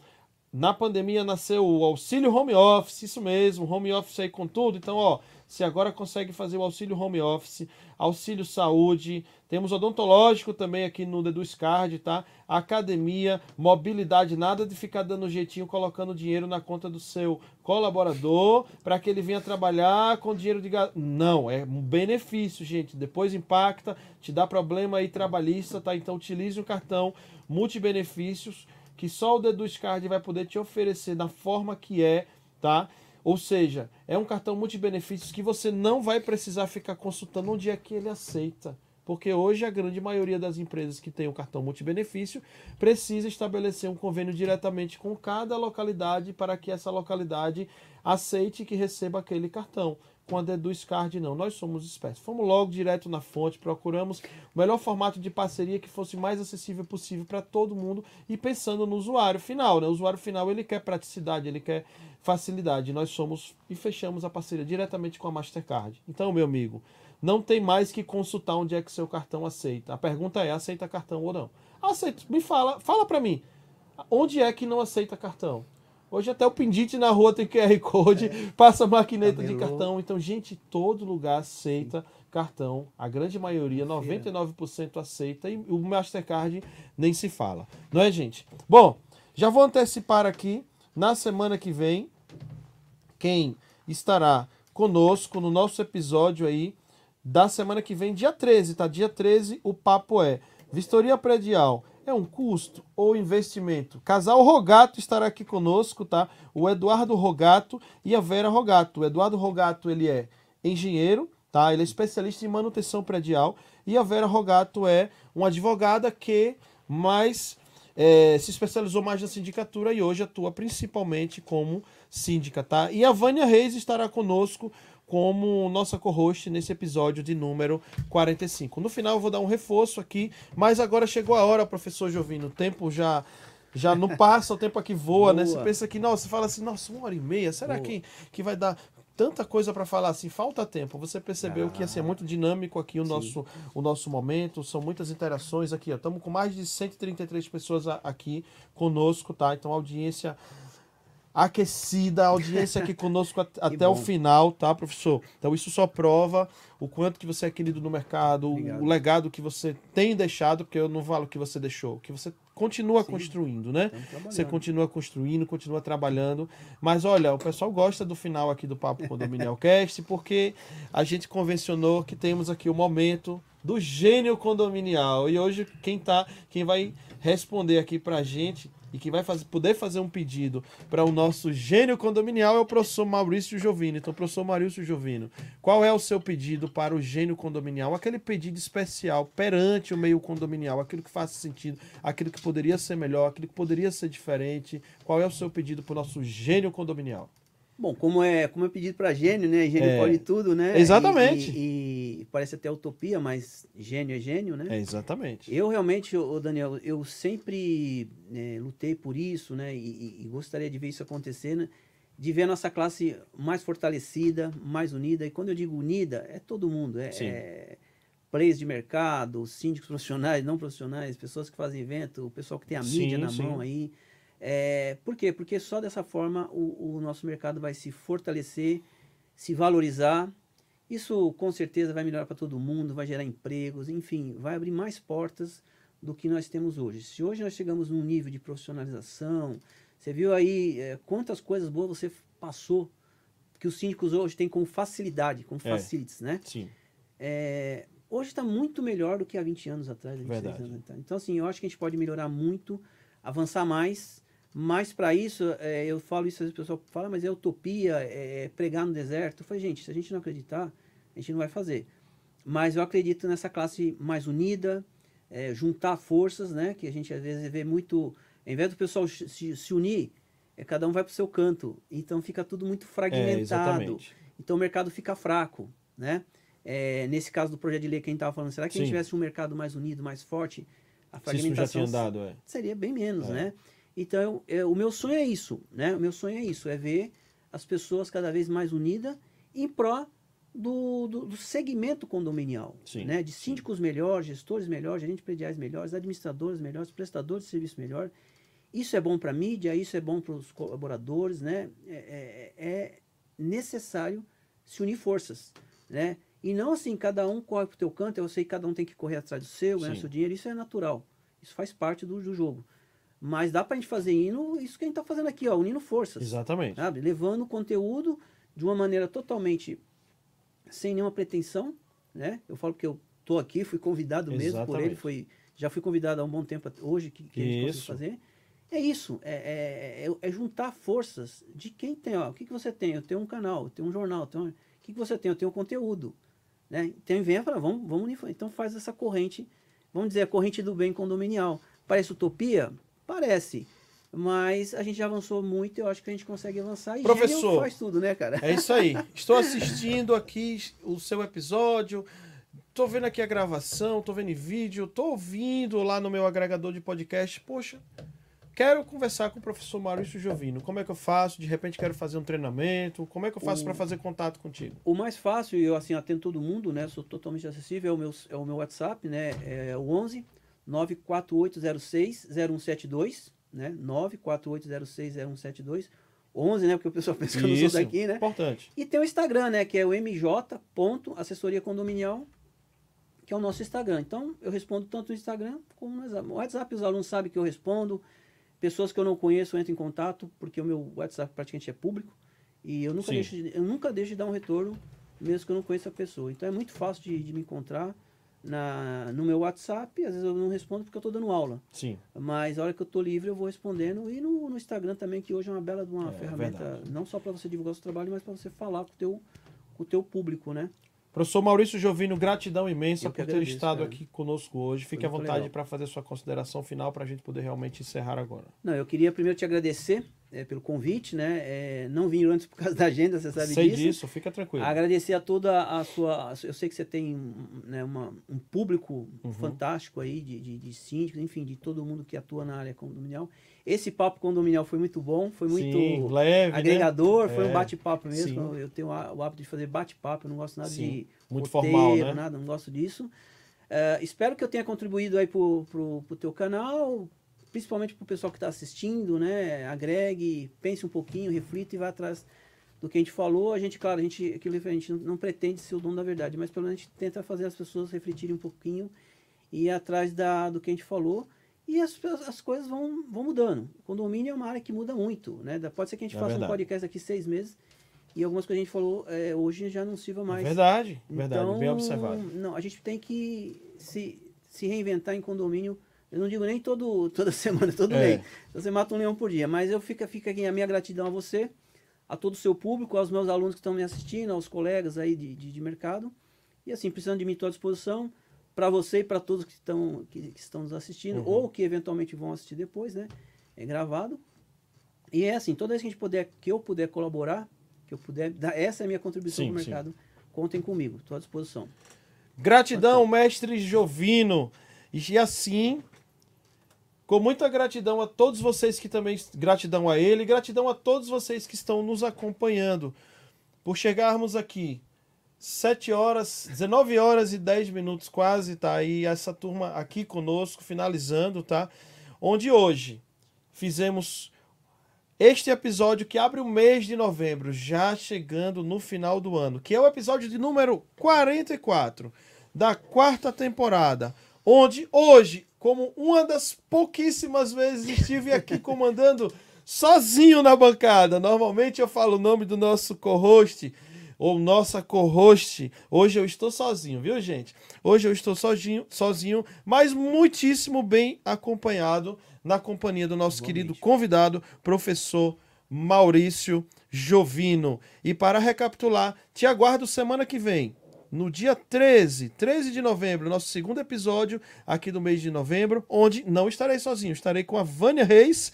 na pandemia nasceu o auxílio home office, isso mesmo, home office aí com tudo. Então, ó, você agora consegue fazer o auxílio home office, auxílio saúde, temos odontológico também aqui no Deduz Card, tá? Academia, mobilidade, nada de ficar dando jeitinho colocando dinheiro na conta do seu colaborador para que ele venha trabalhar com dinheiro de não, é um benefício, gente. Depois impacta, te dá problema aí trabalhista, tá? Então utilize o cartão multibenefícios que só o Deduz Card vai poder te oferecer da forma que é, tá? Ou seja, é um cartão multibenefícios que você não vai precisar ficar consultando onde é que ele aceita. Porque hoje a grande maioria das empresas que tem o cartão multibenefício precisa estabelecer um convênio diretamente com cada localidade para que essa localidade aceite que receba aquele cartão. Com a Deduz Card, não. Nós somos espertos. Fomos logo direto na fonte, procuramos o melhor formato de parceria que fosse mais acessível possível para todo mundo e pensando no usuário final. Né? O usuário final ele quer praticidade, ele quer facilidade. Nós somos e fechamos a parceria diretamente com a Mastercard. Então, meu amigo, não tem mais que consultar onde é que seu cartão aceita. A pergunta é: aceita cartão ou não? Aceita. Me fala, fala para mim. Onde é que não aceita cartão? Hoje até o pendite na rua tem QR Code, é. passa maquineta de cartão. Então, gente, todo lugar aceita cartão. A grande maioria, 99% aceita. E o Mastercard nem se fala. Não é, gente? Bom, já vou antecipar aqui. Na semana que vem, quem estará conosco no nosso episódio aí da semana que vem, dia 13, tá? Dia 13, o papo é Vistoria Predial é um custo ou investimento? Casal Rogato estará aqui conosco, tá? O Eduardo Rogato e a Vera Rogato. O Eduardo Rogato, ele é engenheiro, tá? Ele é especialista em manutenção predial e a Vera Rogato é uma advogada que mais é, se especializou mais na sindicatura e hoje atua principalmente como síndica, tá? E a Vânia Reis estará conosco como nossa co-host nesse episódio de número 45. No final eu vou dar um reforço aqui, mas agora chegou a hora, professor Jovino, o tempo já já não passa, o tempo aqui voa, Boa. né? Você pensa que, nossa, você fala assim, nossa, uma hora e meia, será que, que vai dar tanta coisa para falar assim, falta tempo. Você percebeu ah, que assim, é muito dinâmico aqui o nosso, o nosso momento, são muitas interações aqui. Estamos com mais de 133 pessoas aqui conosco, tá? Então a audiência aquecida, a audiência aqui conosco até o final, tá, professor? Então isso só prova o quanto que você é querido no mercado, Obrigado. o legado que você tem deixado, porque eu não falo o que você deixou, que você continua Sim. construindo, né? Você continua construindo, continua trabalhando. Mas olha, o pessoal gosta do final aqui do Papo Condominial Cast, porque a gente convencionou que temos aqui o momento do gênio condominial. E hoje quem tá, quem vai responder aqui pra gente e que vai fazer, poder fazer um pedido para o nosso gênio condominial é o professor Maurício Jovino. Então, professor Maurício Jovino, qual é o seu pedido para o gênio condominial? Aquele pedido especial perante o meio condominial, aquilo que faz sentido, aquilo que poderia ser melhor, aquilo que poderia ser diferente. Qual é o seu pedido para o nosso gênio condominial? Bom, como é, como é pedido para gênio, né? Gênio é, pode tudo, né? Exatamente. E, e, e, parece até utopia, mas gênio é gênio, né? É, exatamente. Eu realmente, o Daniel, eu sempre é, lutei por isso, né? E, e, gostaria de ver isso acontecer, né? De ver a nossa classe mais fortalecida, mais unida. E quando eu digo unida, é todo mundo. É, é players de mercado, síndicos profissionais, não profissionais, pessoas que fazem evento, o pessoal que tem a mídia sim, na sim. mão aí. É, por quê? Porque só dessa forma o, o nosso mercado vai se fortalecer, se valorizar. Isso com certeza vai melhorar para todo mundo, vai gerar empregos, enfim, vai abrir mais portas do que nós temos hoje. Se hoje nós chegamos num nível de profissionalização, você viu aí é, quantas coisas boas você passou, que os síndicos hoje têm com facilidade, com é, facilities, né? Sim. É, hoje está muito melhor do que há 20 anos atrás, 26 Verdade. anos atrás. Então, assim, eu acho que a gente pode melhorar muito, avançar mais mas para isso, é, eu falo isso, às vezes o pessoal fala, mas é utopia, é, é pregar no deserto. Eu falei, gente, se a gente não acreditar, a gente não vai fazer. Mas eu acredito nessa classe mais unida, é, juntar forças, né? Que a gente às vezes vê muito. Ao invés do pessoal se, se unir, é, cada um vai para o seu canto. Então fica tudo muito fragmentado. É, então o mercado fica fraco, né? É, nesse caso do projeto de lei que a gente estava falando, será que Sim. a gente tivesse um mercado mais unido, mais forte, a fragmentação dado, é. seria bem menos, né? Então, eu, eu, o meu sonho é isso, né? O meu sonho é isso, é ver as pessoas cada vez mais unidas em pró do, do, do segmento condominial, sim, né? De síndicos sim. melhores, gestores melhores, gerentes prediais melhores, administradores melhores, prestadores de serviço melhor. Isso é bom para a mídia, isso é bom para os colaboradores, né? É, é, é, necessário se unir forças, né? E não assim, cada um corre para o teu canto, eu sei que cada um tem que correr atrás do seu, ganhar seu dinheiro, isso é natural. Isso faz parte do, do jogo. Mas dá para a gente fazer hino, isso que a gente está fazendo aqui, ó, unindo forças. Exatamente. Sabe? Levando o conteúdo de uma maneira totalmente sem nenhuma pretensão, né? Eu falo que eu tô aqui, fui convidado Exatamente. mesmo por ele, foi Já fui convidado há um bom tempo hoje que, que a gente Isso. conseguiu fazer. É isso, é, é- é- é juntar forças de quem tem. Ó, o que, que você tem? Eu tenho um canal, eu tenho um jornal. tenho um- O que, que você tem? Eu tenho conteúdo. Né? Então vem e fala, vamos, vamos unir. Então faz essa corrente, vamos dizer, a corrente do bem condominial. Parece utopia? Parece. Mas a gente já avançou muito e eu acho que a gente consegue avançar. E Professor. faz tudo, né, cara? É isso aí. Estou assistindo aqui o seu episódio. Tô vendo aqui a gravação, tô vendo vídeo, tô ouvindo lá no meu agregador de podcast. Poxa, quero conversar com o professor Maurício Jovino. Como é que eu faço? De repente quero fazer um treinamento. Como é que eu faço para fazer contato contigo? O mais fácil, e eu assim atendo todo mundo, né? Sou totalmente acessível, é o meu, é o meu WhatsApp, né? É o 11 94806 0172, né? 94806 0172. 11, né? Porque o pessoal pensa que eu não sou daqui, né? Importante. E tem o Instagram, né? Que é o mj.assessoria condominial, que é o nosso Instagram. Então, eu respondo tanto no Instagram como no WhatsApp. O WhatsApp, os alunos sabem que eu respondo. Pessoas que eu não conheço, entro em contato, porque o meu WhatsApp praticamente é público. E eu nunca, Sim. deixo de, eu nunca deixo de dar um retorno, mesmo que eu não conheça a pessoa. Então, é muito fácil de, de me encontrar na, no meu WhatsApp. Às vezes eu não respondo porque eu estou dando aula. Sim. Mas a hora que eu tô livre, eu vou respondendo. E no, no Instagram também, que hoje é uma bela de uma É, ferramenta, verdade. não só para você divulgar o seu trabalho, mas para você falar com o teu, com o teu público, né? Professor Maurício Jovino, gratidão imensa por ter estado cara. aqui conosco hoje. Fique à vontade para fazer sua consideração final para a gente poder realmente encerrar agora. Não, eu queria primeiro te agradecer é, pelo convite, né? É, não vim antes por causa da agenda, você sabe Sei disso. disso, fica tranquilo. Agradecer a toda a sua. Eu sei que você tem né, uma, um público Uhum. fantástico aí, de, de, de síndicos, enfim, de todo mundo que atua na área condominial. Esse papo condominial foi muito bom, foi muito Sim, leve, né? agregador, foi É, um bate-papo mesmo. sim. Eu tenho o hábito de fazer bate-papo, eu não gosto nada Sim, de muito roteiro, formal, né? nada, não gosto disso. Eh, espero que eu tenha contribuído aí pro, pro, pro teu canal, principalmente pro pessoal que está assistindo, né? Agregue, pense um pouquinho, reflita e vá atrás do que a gente falou. A gente, claro, a gente, aquilo, a gente não, pretende ser o dono da verdade, mas pelo menos a gente tenta fazer as pessoas refletirem um pouquinho e ir atrás da, do que a gente falou. E as, as coisas vão, vão mudando. O condomínio é uma área que muda muito, né? Pode ser que a gente É faça verdade. um podcast daqui seis meses e algumas coisas que a gente falou eh, hoje já não sirva mais. Verdade, verdade, Então, bem observado. Não, a gente tem que se, se reinventar em condomínio. Eu não digo nem todo, toda semana, todo É. mês. Você mata um leão por dia. Mas eu fica, fica aqui a minha gratidão a você, a todo o seu público, aos meus alunos que estão me assistindo, aos colegas aí de, de, de mercado. E assim, precisando de mim, estou à disposição. Para você e para todos que estão, que, que estão nos assistindo, Uhum. ou que eventualmente vão assistir depois, né? É gravado. E é assim, toda vez que a gente puder, que eu puder colaborar, que eu puder dar, essa é a minha contribuição no sim. mercado. Contem comigo, estou à disposição. Gratidão, mestre Jovino. E assim, com muita gratidão a todos vocês que também. Gratidão a ele, gratidão a todos vocês que estão nos acompanhando. Por chegarmos aqui, 7 horas, 19 horas e 10 minutos quase, tá aí essa turma aqui conosco, finalizando, tá? Onde hoje fizemos este episódio que abre o mês de novembro, já chegando no final do ano, que é o episódio de número 44 da quarta temporada, onde hoje, como uma das pouquíssimas vezes estive aqui comandando sozinho na bancada. Normalmente eu falo o nome do nosso co-host ou nossa co-host. Hoje eu estou sozinho, viu, gente? Hoje eu estou sozinho, sozinho, mas muitíssimo bem acompanhado na companhia do nosso querido convidado, professor Maurício Jovino. E para recapitular, te aguardo semana que vem, no dia 13, 13 de novembro, nosso segundo episódio aqui do mês de novembro, onde não estarei sozinho, estarei com a Vânia Reis,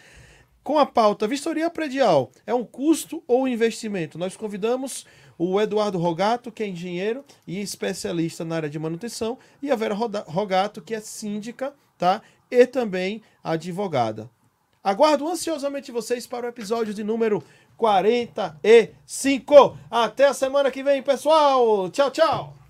com a pauta Vistoria Predial. É um custo ou investimento? Nós convidamos o Eduardo Rogato, que é engenheiro e especialista na área de manutenção, e a Vera Rogato, que é síndica, tá? E também advogada. Aguardo ansiosamente vocês para o episódio de número 45. Até a semana que vem, pessoal. Tchau, tchau.